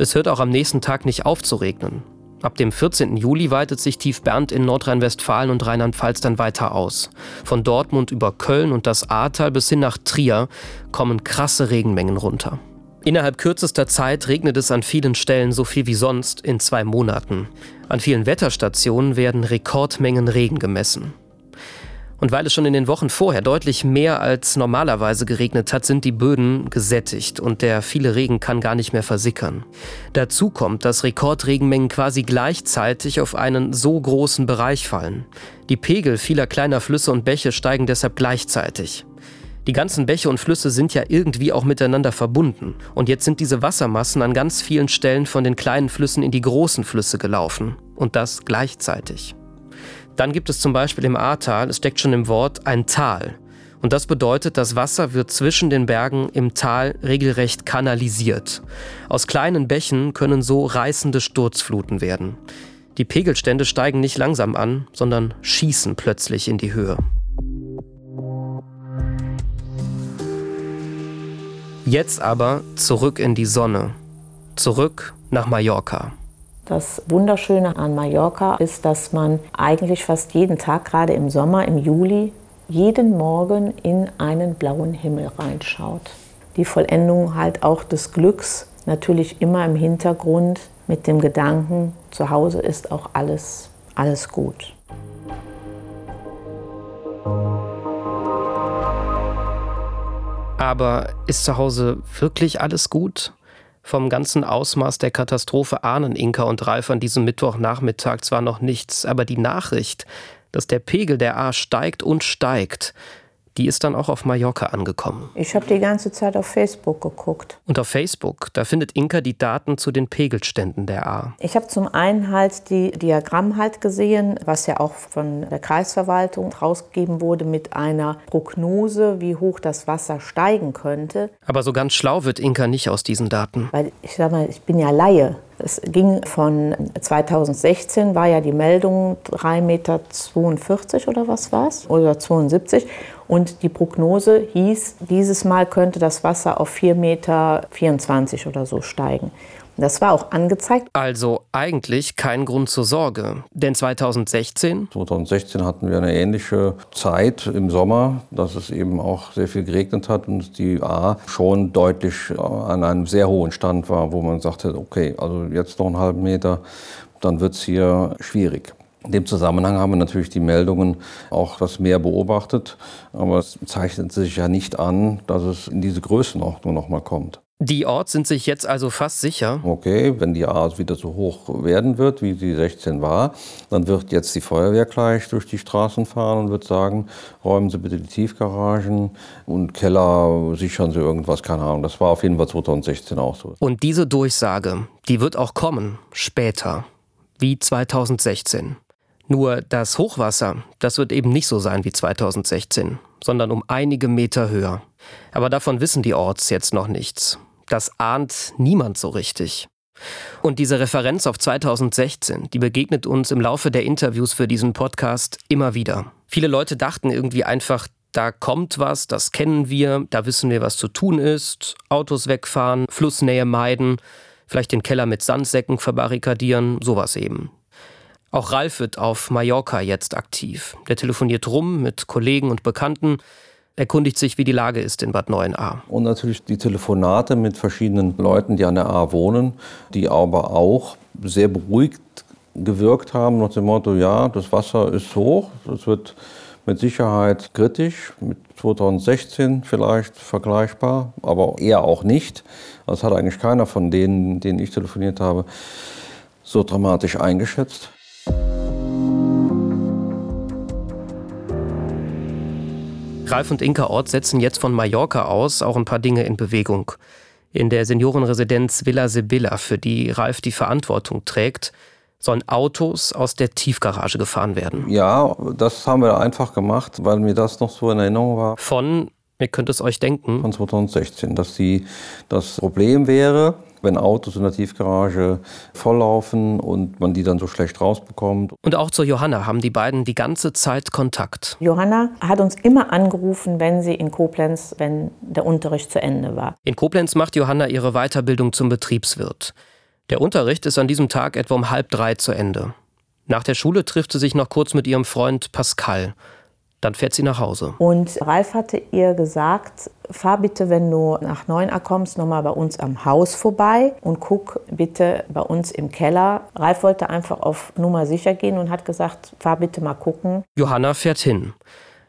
Es hört auch am nächsten Tag nicht auf zu regnen. Ab dem 14. Juli weitet sich Tief Bernd in Nordrhein-Westfalen und Rheinland-Pfalz dann weiter aus. Von Dortmund über Köln und das Ahrtal bis hin nach Trier kommen krasse Regenmengen runter. Innerhalb kürzester Zeit regnet es an vielen Stellen so viel wie sonst in zwei Monaten. An vielen Wetterstationen werden Rekordmengen Regen gemessen. Und weil es schon in den Wochen vorher deutlich mehr als normalerweise geregnet hat, sind die Böden gesättigt und der viele Regen kann gar nicht mehr versickern. Dazu kommt, dass Rekordregenmengen quasi gleichzeitig auf einen so großen Bereich fallen. Die Pegel vieler kleiner Flüsse und Bäche steigen deshalb gleichzeitig. Die ganzen Bäche und Flüsse sind ja irgendwie auch miteinander verbunden. Und jetzt sind diese Wassermassen an ganz vielen Stellen von den kleinen Flüssen in die großen Flüsse gelaufen. Und das gleichzeitig. Dann gibt es zum Beispiel im Ahrtal, es steckt schon im Wort, ein Tal. Und das bedeutet, das Wasser wird zwischen den Bergen im Tal regelrecht kanalisiert. Aus kleinen Bächen können so reißende Sturzfluten werden. Die Pegelstände steigen nicht langsam an, sondern schießen plötzlich in die Höhe. Jetzt aber zurück in die Sonne. Zurück nach Mallorca. Das Wunderschöne an Mallorca ist, dass man eigentlich fast jeden Tag, gerade im Sommer, im Juli, jeden Morgen in einen blauen Himmel reinschaut. Die Vollendung halt auch des Glücks, natürlich immer im Hintergrund mit dem Gedanken, zu Hause ist auch alles, alles gut. Aber ist zu Hause wirklich alles gut? Vom ganzen Ausmaß der Katastrophe ahnen Inka und Ralf an diesem Mittwochnachmittag zwar noch nichts, aber die Nachricht, dass der Pegel der A steigt und steigt, die ist dann auch auf Mallorca angekommen. Ich habe die ganze Zeit auf Facebook geguckt. Und auf Facebook, da findet Inka die Daten zu den Pegelständen der A. Ich habe zum einen halt die Diagramm halt gesehen, was ja auch von der Kreisverwaltung rausgegeben wurde mit einer Prognose, wie hoch das Wasser steigen könnte. Aber so ganz schlau wird Inka nicht aus diesen Daten. Weil ich sag mal, ich bin ja Laie. Es ging von 2016 war ja die Meldung 3,42 Meter oder was war es? Oder 72. Und die Prognose hieß, dieses Mal könnte das Wasser auf 4,24 Meter oder so steigen. Das war auch angezeigt. Also eigentlich kein Grund zur Sorge. Denn 2016? 2016 hatten wir eine ähnliche Zeit im Sommer, dass es eben auch sehr viel geregnet hat und die A schon deutlich an einem sehr hohen Stand war, wo man sagte, okay, also jetzt noch einen halben Meter, dann wird es hier schwierig. In dem Zusammenhang haben wir natürlich die Meldungen auch das Meer beobachtet, aber es zeichnet sich ja nicht an, dass es in diese Größenordnung nochmal kommt. Die Orts sind sich jetzt also fast sicher. Okay, wenn die A wieder so hoch werden wird, wie sie 16 war, dann wird jetzt die Feuerwehr gleich durch die Straßen fahren und wird sagen, räumen Sie bitte die Tiefgaragen und Keller, sichern Sie irgendwas, keine Ahnung. Das war auf jeden Fall 2016 auch so. Und diese Durchsage, die wird auch kommen, später, wie 2016. Nur das Hochwasser, das wird eben nicht so sein wie 2016, sondern um einige Meter höher. Aber davon wissen die Orts jetzt noch nichts. Das ahnt niemand so richtig. Und diese Referenz auf 2016, die begegnet uns im Laufe der Interviews für diesen Podcast immer wieder. Viele Leute dachten irgendwie einfach, da kommt was, das kennen wir, da wissen wir, was zu tun ist. Autos wegfahren, Flussnähe meiden, vielleicht den Keller mit Sandsäcken verbarrikadieren, sowas eben. Auch Ralf wird auf Mallorca jetzt aktiv. Der telefoniert rum mit Kollegen und Bekannten, erkundigt sich, wie die Lage ist in Bad 9a. Und natürlich die Telefonate mit verschiedenen Leuten, die an der A wohnen, die aber auch sehr beruhigt gewirkt haben, nach dem Motto, ja, das Wasser ist hoch, es wird mit Sicherheit kritisch, mit 2016 vielleicht vergleichbar, aber eher auch nicht. Das hat eigentlich keiner von denen, denen ich telefoniert habe, so dramatisch eingeschätzt. Ralf und Inka Ort setzen jetzt von Mallorca aus auch ein paar Dinge in Bewegung. In der Seniorenresidenz Villa Sibylla, für die Ralf die Verantwortung trägt, sollen Autos aus der Tiefgarage gefahren werden. Ja, das haben wir einfach gemacht, weil mir das noch so in Erinnerung war. Von, ihr könnt es euch denken. Von 2016, dass die, das Problem wäre, wenn Autos in der Tiefgarage volllaufen und man die dann so schlecht rausbekommt. Und auch zu Johanna haben die beiden die ganze Zeit Kontakt. Johanna hat uns immer angerufen, wenn sie in Koblenz, wenn der Unterricht zu Ende war. In Koblenz macht Johanna ihre Weiterbildung zum Betriebswirt. Der Unterricht ist an diesem Tag etwa um halb drei zu Ende. Nach der Schule trifft sie sich noch kurz mit ihrem Freund Pascal. Dann fährt sie nach Hause. Und Ralf hatte ihr gesagt, fahr bitte, wenn du nach 9 Uhr kommst, nochmal bei uns am Haus vorbei und guck bitte bei uns im Keller. Ralf wollte einfach auf Nummer sicher gehen und hat gesagt, fahr bitte mal gucken. Johanna fährt hin.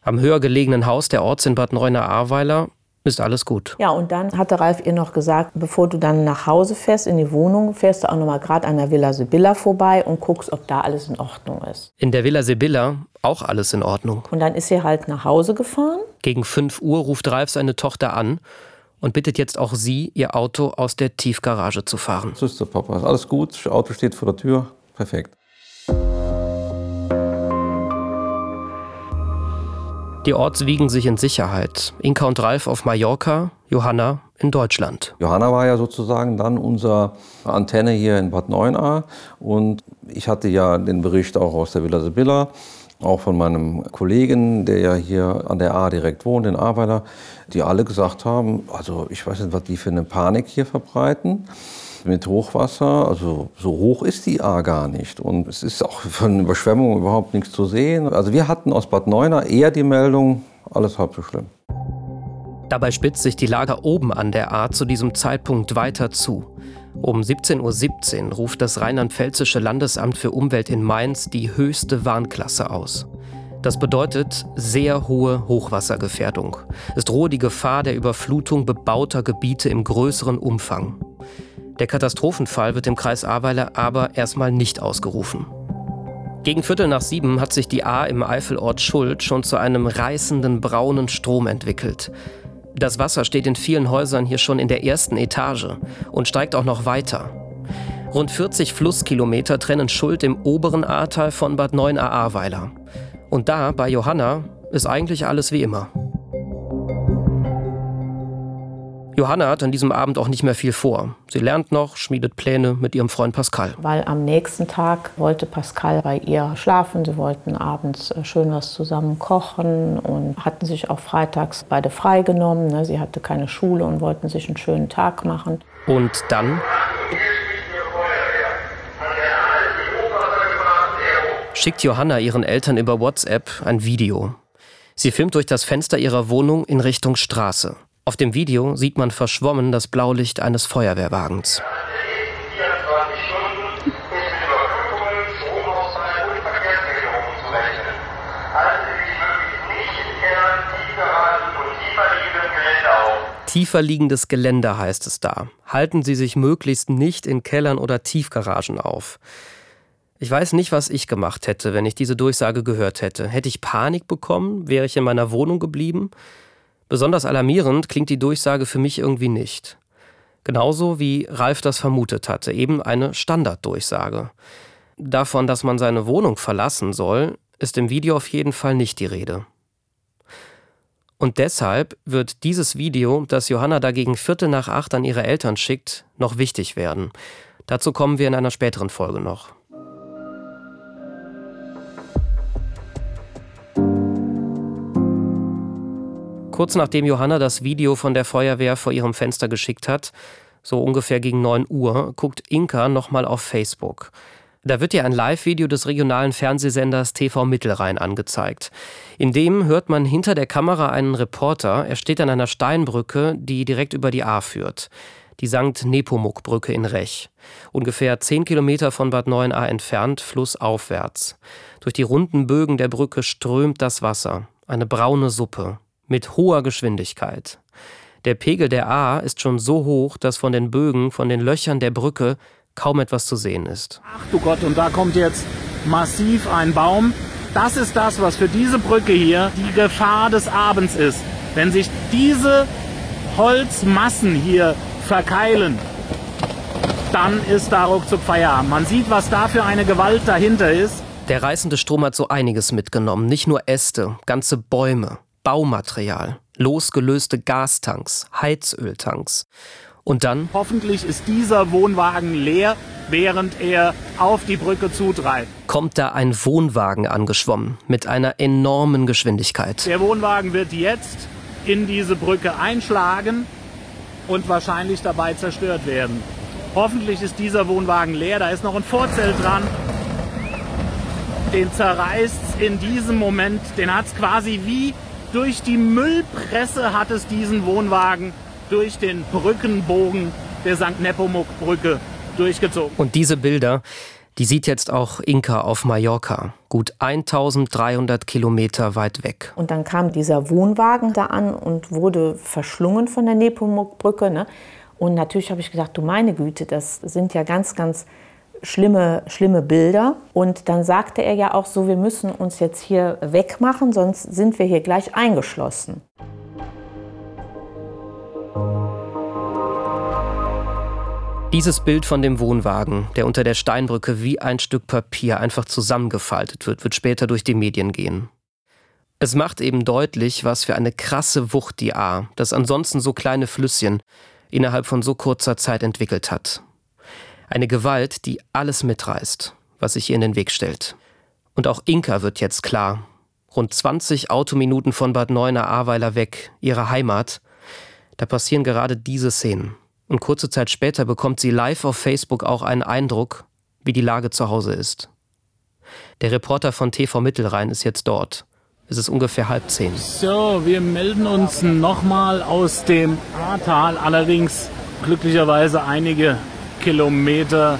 Am höher gelegenen Haus der Orts in Bad Neuenahr-Ahrweiler ist alles gut. Ja, und dann hatte Ralf ihr noch gesagt, bevor du dann nach Hause fährst, in die Wohnung, fährst du auch noch mal gerade an der Villa Sibylla vorbei und guckst, ob da alles in Ordnung ist. In der Villa Sibylla auch alles in Ordnung. Und dann ist sie halt nach Hause gefahren. Gegen 5 Uhr ruft Ralf seine Tochter an und bittet jetzt auch sie, ihr Auto aus der Tiefgarage zu fahren. So ist der Papa. Alles gut, das Auto steht vor der Tür. Perfekt. Die Orts wiegen sich in Sicherheit. Inka und Ralf auf Mallorca, Johanna in Deutschland. Johanna war ja sozusagen dann unsere Antenne hier in Bad Neuenahr. Und ich hatte ja den Bericht auch aus der Villa Sibylla, auch von meinem Kollegen, der ja hier an der A direkt wohnt, den Arbeiter, die alle gesagt haben, also ich weiß nicht, was die für eine Panik hier verbreiten mit Hochwasser. Also so hoch ist die A gar nicht. Und es ist auch von Überschwemmungen überhaupt nichts zu sehen. Also wir hatten aus Bad Neuner eher die Meldung, alles halb so schlimm. Dabei spitzt sich die Lage oben an der A zu diesem Zeitpunkt weiter zu. Um 17.17 Uhr ruft das Rheinland-Pfälzische Landesamt für Umwelt in Mainz die höchste Warnklasse aus. Das bedeutet sehr hohe Hochwassergefährdung. Es drohe die Gefahr der Überflutung bebauter Gebiete im größeren Umfang. Der Katastrophenfall wird im Kreis Ahrweiler aber erstmal nicht ausgerufen. Gegen Viertel nach sieben hat sich die A im Eifelort Schuld schon zu einem reißenden braunen Strom entwickelt. Das Wasser steht in vielen Häusern hier schon in der ersten Etage und steigt auch noch weiter. Rund 40 Flusskilometer trennen Schuld im oberen Ahrtal von Bad 9 Ahrweiler. Und da, bei Johanna, ist eigentlich alles wie immer. Johanna hat an diesem Abend auch nicht mehr viel vor. Sie lernt noch, schmiedet Pläne mit ihrem Freund Pascal. Weil am nächsten Tag wollte Pascal bei ihr schlafen. Sie wollten abends äh, schön was zusammen kochen und hatten sich auch freitags beide freigenommen. Ne? Sie hatte keine Schule und wollten sich einen schönen Tag machen. Und dann schickt Johanna ihren Eltern über WhatsApp ein Video. Sie filmt durch das Fenster ihrer Wohnung in Richtung Straße. Auf dem Video sieht man verschwommen das Blaulicht eines Feuerwehrwagens. Tiefer liegendes Gelände heißt es da. Halten Sie sich möglichst nicht in Kellern oder Tiefgaragen auf. Ich weiß nicht, was ich gemacht hätte, wenn ich diese Durchsage gehört hätte. Hätte ich Panik bekommen? Wäre ich in meiner Wohnung geblieben? Besonders alarmierend klingt die Durchsage für mich irgendwie nicht. Genauso wie Ralf das vermutet hatte, eben eine Standarddurchsage. Davon, dass man seine Wohnung verlassen soll, ist im Video auf jeden Fall nicht die Rede. Und deshalb wird dieses Video, das Johanna dagegen Viertel nach acht an ihre Eltern schickt, noch wichtig werden. Dazu kommen wir in einer späteren Folge noch. Kurz nachdem Johanna das Video von der Feuerwehr vor ihrem Fenster geschickt hat, so ungefähr gegen 9 Uhr, guckt Inka nochmal auf Facebook. Da wird ihr ein Live-Video des regionalen Fernsehsenders TV Mittelrhein angezeigt. In dem hört man hinter der Kamera einen Reporter. Er steht an einer Steinbrücke, die direkt über die A führt. Die St. Nepomuk-Brücke in Rech. Ungefähr 10 Kilometer von Bad 9a entfernt, flussaufwärts. Durch die runden Bögen der Brücke strömt das Wasser. Eine braune Suppe. Mit hoher Geschwindigkeit. Der Pegel der A ist schon so hoch, dass von den Bögen, von den Löchern der Brücke kaum etwas zu sehen ist. Ach du Gott, und da kommt jetzt massiv ein Baum. Das ist das, was für diese Brücke hier die Gefahr des Abends ist. Wenn sich diese Holzmassen hier verkeilen, dann ist da ruckzuck Feierabend. Man sieht, was da für eine Gewalt dahinter ist. Der reißende Strom hat so einiges mitgenommen. Nicht nur Äste, ganze Bäume, Baumaterial, losgelöste Gastanks, Heizöltanks. Und dann? Hoffentlich ist dieser Wohnwagen leer, während er auf die Brücke zutreibt. Kommt da ein Wohnwagen angeschwommen mit einer enormen Geschwindigkeit. Der Wohnwagen wird jetzt in diese Brücke einschlagen und wahrscheinlich dabei zerstört werden. Hoffentlich ist dieser Wohnwagen leer. Da ist noch ein Vorzelt dran. Den zerreißt in diesem Moment. Den hat es quasi wie durch die Müllpresse hat es diesen Wohnwagen durch den Brückenbogen der St. Nepomuk-Brücke durchgezogen. Und diese Bilder, die sieht jetzt auch Inka auf Mallorca, gut 1300 Kilometer weit weg. Und dann kam dieser Wohnwagen da an und wurde verschlungen von der Nepomuk-Brücke. Ne? Und natürlich habe ich gedacht, du meine Güte, das sind ja ganz, ganz schlimme, schlimme Bilder. Und dann sagte er ja auch so, wir müssen uns jetzt hier wegmachen, sonst sind wir hier gleich eingeschlossen. Dieses Bild von dem Wohnwagen, der unter der Steinbrücke wie ein Stück Papier einfach zusammengefaltet wird, wird später durch die Medien gehen. Es macht eben deutlich, was für eine krasse Wucht die A, das ansonsten so kleine Flüsschen, innerhalb von so kurzer Zeit entwickelt hat. Eine Gewalt, die alles mitreißt, was sich ihr in den Weg stellt. Und auch Inka wird jetzt klar. Rund 20 Autominuten von Bad Neuenahr-Ahrweiler weg, ihre Heimat, da passieren gerade diese Szenen. Und kurze Zeit später bekommt sie live auf Facebook auch einen Eindruck, wie die Lage zu Hause ist. Der Reporter von TV Mittelrhein ist jetzt dort. Es ist ungefähr halb zehn. So, wir melden uns nochmal aus dem Ahrtal, allerdings glücklicherweise einige Kilometer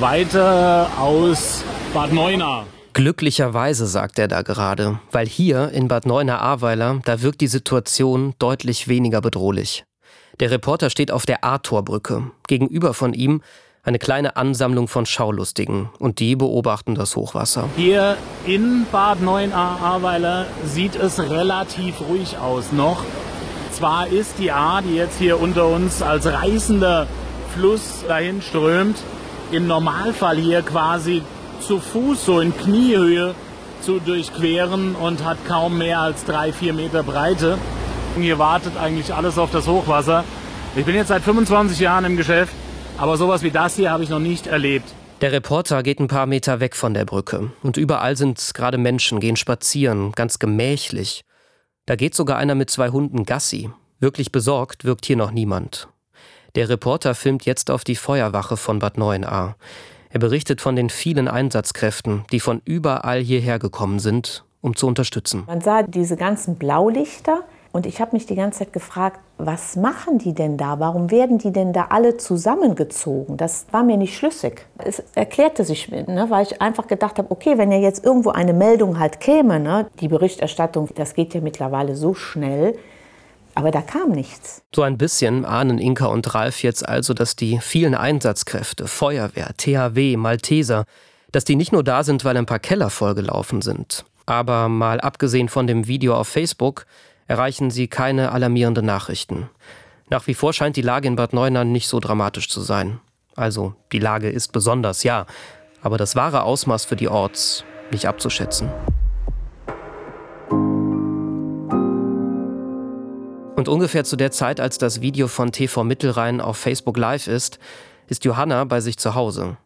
weiter aus Bad Neuenahr. Glücklicherweise sagt er da gerade, weil hier in Bad Neuenahr-Ahrweiler, da wirkt die Situation deutlich weniger bedrohlich. Der Reporter steht auf der A-Tor-Brücke. Gegenüber von ihm eine kleine Ansammlung von Schaulustigen und die beobachten das Hochwasser. Hier in Bad Neuenahr-Ahrweiler sieht es relativ ruhig aus noch. Zwar ist die A, die jetzt hier unter uns als reißender Fluss dahin strömt, im Normalfall hier quasi zu Fuß, so in Kniehöhe zu durchqueren und hat kaum mehr als drei, vier Meter Breite. Hier wartet eigentlich alles auf das Hochwasser. Ich bin jetzt seit 25 Jahren im Geschäft, aber sowas wie das hier habe ich noch nicht erlebt. Der Reporter geht ein paar Meter weg von der Brücke und überall sind gerade Menschen, gehen spazieren, ganz gemächlich. Da geht sogar einer mit zwei Hunden Gassi. Wirklich besorgt wirkt hier noch niemand. Der Reporter filmt jetzt auf die Feuerwache von Bad Neuenahr. Er berichtet von den vielen Einsatzkräften, die von überall hierher gekommen sind, um zu unterstützen. Man sah diese ganzen Blaulichter, und ich habe mich die ganze Zeit gefragt, was machen die denn da? Warum werden die denn da alle zusammengezogen? Das war mir nicht schlüssig. Es erklärte sich, ne, weil ich einfach gedacht habe, okay, wenn ja jetzt irgendwo eine Meldung halt käme, ne, die Berichterstattung, das geht ja mittlerweile so schnell, aber da kam nichts. So ein bisschen ahnen Inka und Ralf jetzt also, dass die vielen Einsatzkräfte, Feuerwehr, THW, Malteser, dass die nicht nur da sind, weil ein paar Keller vollgelaufen sind. Aber mal abgesehen von dem Video auf Facebook, erreichen sie keine alarmierenden Nachrichten. Nach wie vor scheint die Lage in Bad Neuenahr nicht so dramatisch zu sein. Also, die Lage ist besonders, ja, aber das wahre Ausmaß für die Orts nicht abzuschätzen. Und ungefähr zu der Zeit, als das Video von TV Mittelrhein auf Facebook Live ist, ist Johanna bei sich zu Hause.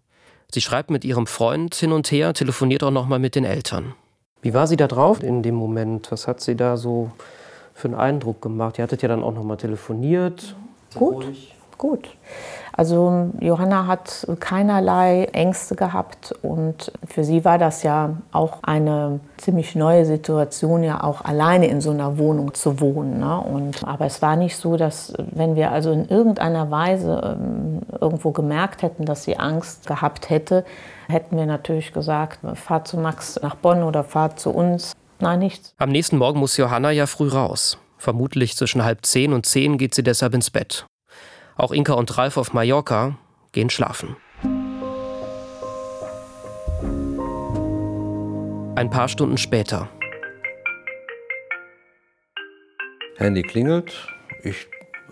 Sie schreibt mit ihrem Freund hin und her, telefoniert auch noch mal mit den Eltern. Wie war sie da drauf in dem Moment? Was hat sie da so für einen Eindruck gemacht? Ihr hattet ja dann auch noch mal telefoniert. Gut, gut. Also Johanna hat keinerlei Ängste gehabt und für sie war das ja auch eine ziemlich neue Situation, ja auch alleine in so einer Wohnung zu wohnen. Ne? Und, aber es war nicht so, dass wenn wir also in irgendeiner Weise ähm, irgendwo gemerkt hätten, dass sie Angst gehabt hätte, hätten wir natürlich gesagt, fahr zu Max nach Bonn oder fahr zu uns. Nein, nichts. Am nächsten Morgen muss Johanna ja früh raus. Vermutlich zwischen halb zehn und zehn geht sie deshalb ins Bett. Auch Inka und Ralf auf Mallorca gehen schlafen. Ein paar Stunden später. Handy klingelt. Ich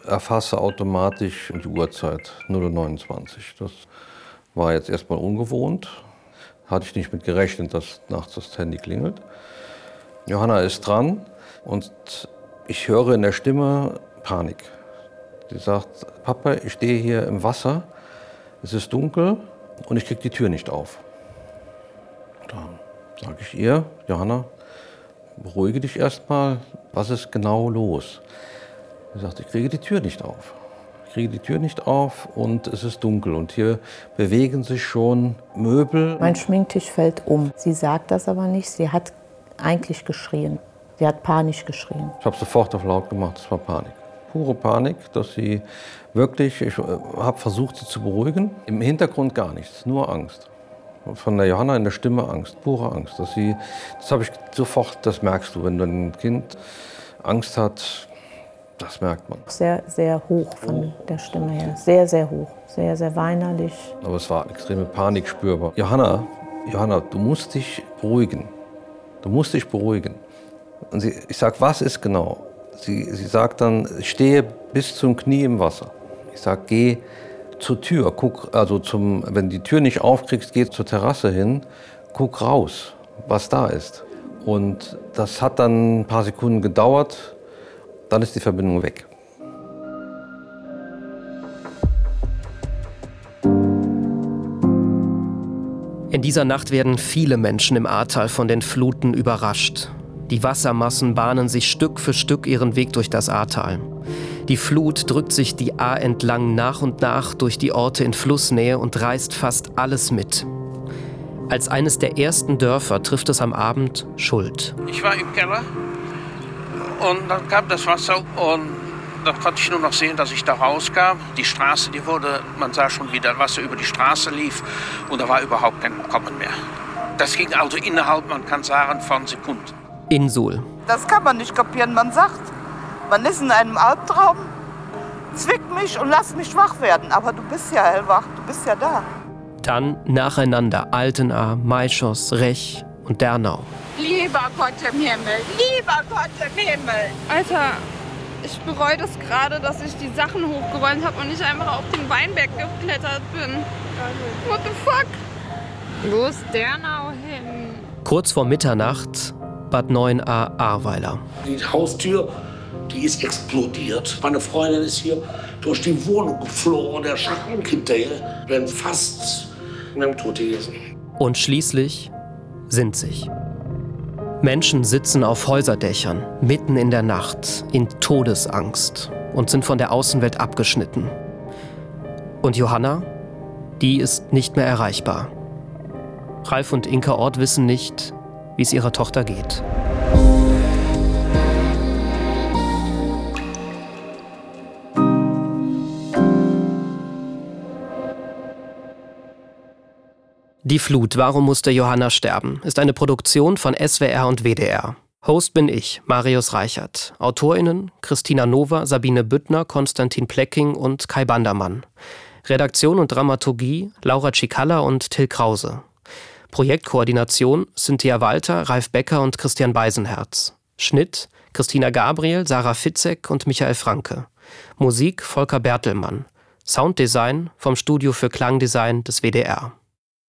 erfasse automatisch die Uhrzeit 0.29 Uhr. Das war jetzt erstmal ungewohnt. Hatte ich nicht mit gerechnet, dass nachts das Handy klingelt. Johanna ist dran und ich höre in der Stimme Panik. Sie sagt, Papa, ich stehe hier im Wasser, es ist dunkel und ich kriege die Tür nicht auf. Da sage ich ihr, Johanna, beruhige dich erstmal, was ist genau los? Sie sagt, ich kriege die Tür nicht auf. Ich kriege die Tür nicht auf und es ist dunkel und hier bewegen sich schon Möbel. Mein Schminktisch fällt um. Sie sagt das aber nicht. Sie hat eigentlich geschrien. Sie hat panisch geschrien. Ich habe sofort auf laut gemacht, es war Panik pure Panik, dass sie wirklich, ich äh, habe versucht, sie zu beruhigen. Im Hintergrund gar nichts, nur Angst. Von der Johanna in der Stimme Angst, pure Angst. Dass sie, das habe ich sofort, das merkst du, wenn ein Kind Angst hat, das merkt man. Sehr, sehr hoch von der Stimme her. Sehr, sehr hoch. Sehr, sehr weinerlich. Aber es war extreme Panik spürbar. Johanna, Johanna, du musst dich beruhigen. Du musst dich beruhigen. Und sie, ich sage, was ist genau? Sie, sie sagt dann, stehe bis zum Knie im Wasser. Ich sage, geh zur Tür, guck, also zum, wenn die Tür nicht aufkriegst, geh zur Terrasse hin, guck raus, was da ist. Und das hat dann ein paar Sekunden gedauert, dann ist die Verbindung weg. In dieser Nacht werden viele Menschen im Ahrtal von den Fluten überrascht. Die Wassermassen bahnen sich Stück für Stück ihren Weg durch das Ahrtal. Die Flut drückt sich die Ahr entlang nach und nach durch die Orte in Flussnähe und reißt fast alles mit. Als eines der ersten Dörfer trifft es am Abend Schuld. Ich war im Keller und dann kam das Wasser und dann konnte ich nur noch sehen, dass ich da rauskam. Die Straße, die wurde, man sah schon, wie das Wasser über die Straße lief und da war überhaupt kein Kommen mehr. Das ging also innerhalb, man kann sagen, von Sekunden. In Suhl. Das kann man nicht kapieren. Man sagt, man ist in einem Albtraum, zwick mich und lass mich wach werden. Aber du bist ja hellwach, du bist ja da. Dann nacheinander Altenaar, Maischoss, Rech und Dernau. Lieber Gott im Himmel, lieber Gott im Himmel. Alter, ich bereue das gerade, dass ich die Sachen hochgeräumt habe und nicht einfach auf den Weinberg geklettert bin. What the fuck? Wo ist Dernau hin? Kurz vor Mitternacht Bad 9a Ahrweiler. Die Haustür, die ist explodiert. Meine Freundin ist hier durch die Wohnung geflogen und der Schatten hinterher wären fast in einem Tod gewesen. Und schließlich sind sich. Menschen sitzen auf Häuserdächern, mitten in der Nacht, in Todesangst und sind von der Außenwelt abgeschnitten. Und Johanna, die ist nicht mehr erreichbar. Ralf und Inka Ort wissen nicht, wie es ihrer Tochter geht. Die Flut, warum musste Johanna sterben, ist eine Produktion von SWR und WDR. Host bin ich, Marius Reichert. AutorInnen Christina Nova, Sabine Büttner, Konstantin Plecking und Kai Bandermann. Redaktion und Dramaturgie Laura Cicalla und Till Krause. Projektkoordination Cynthia Walter, Ralf Becker und Christian Beisenherz. Schnitt Christina Gabriel, Sarah Fitzek und Michael Franke. Musik Volker Bertelmann. Sounddesign vom Studio für Klangdesign des WDR.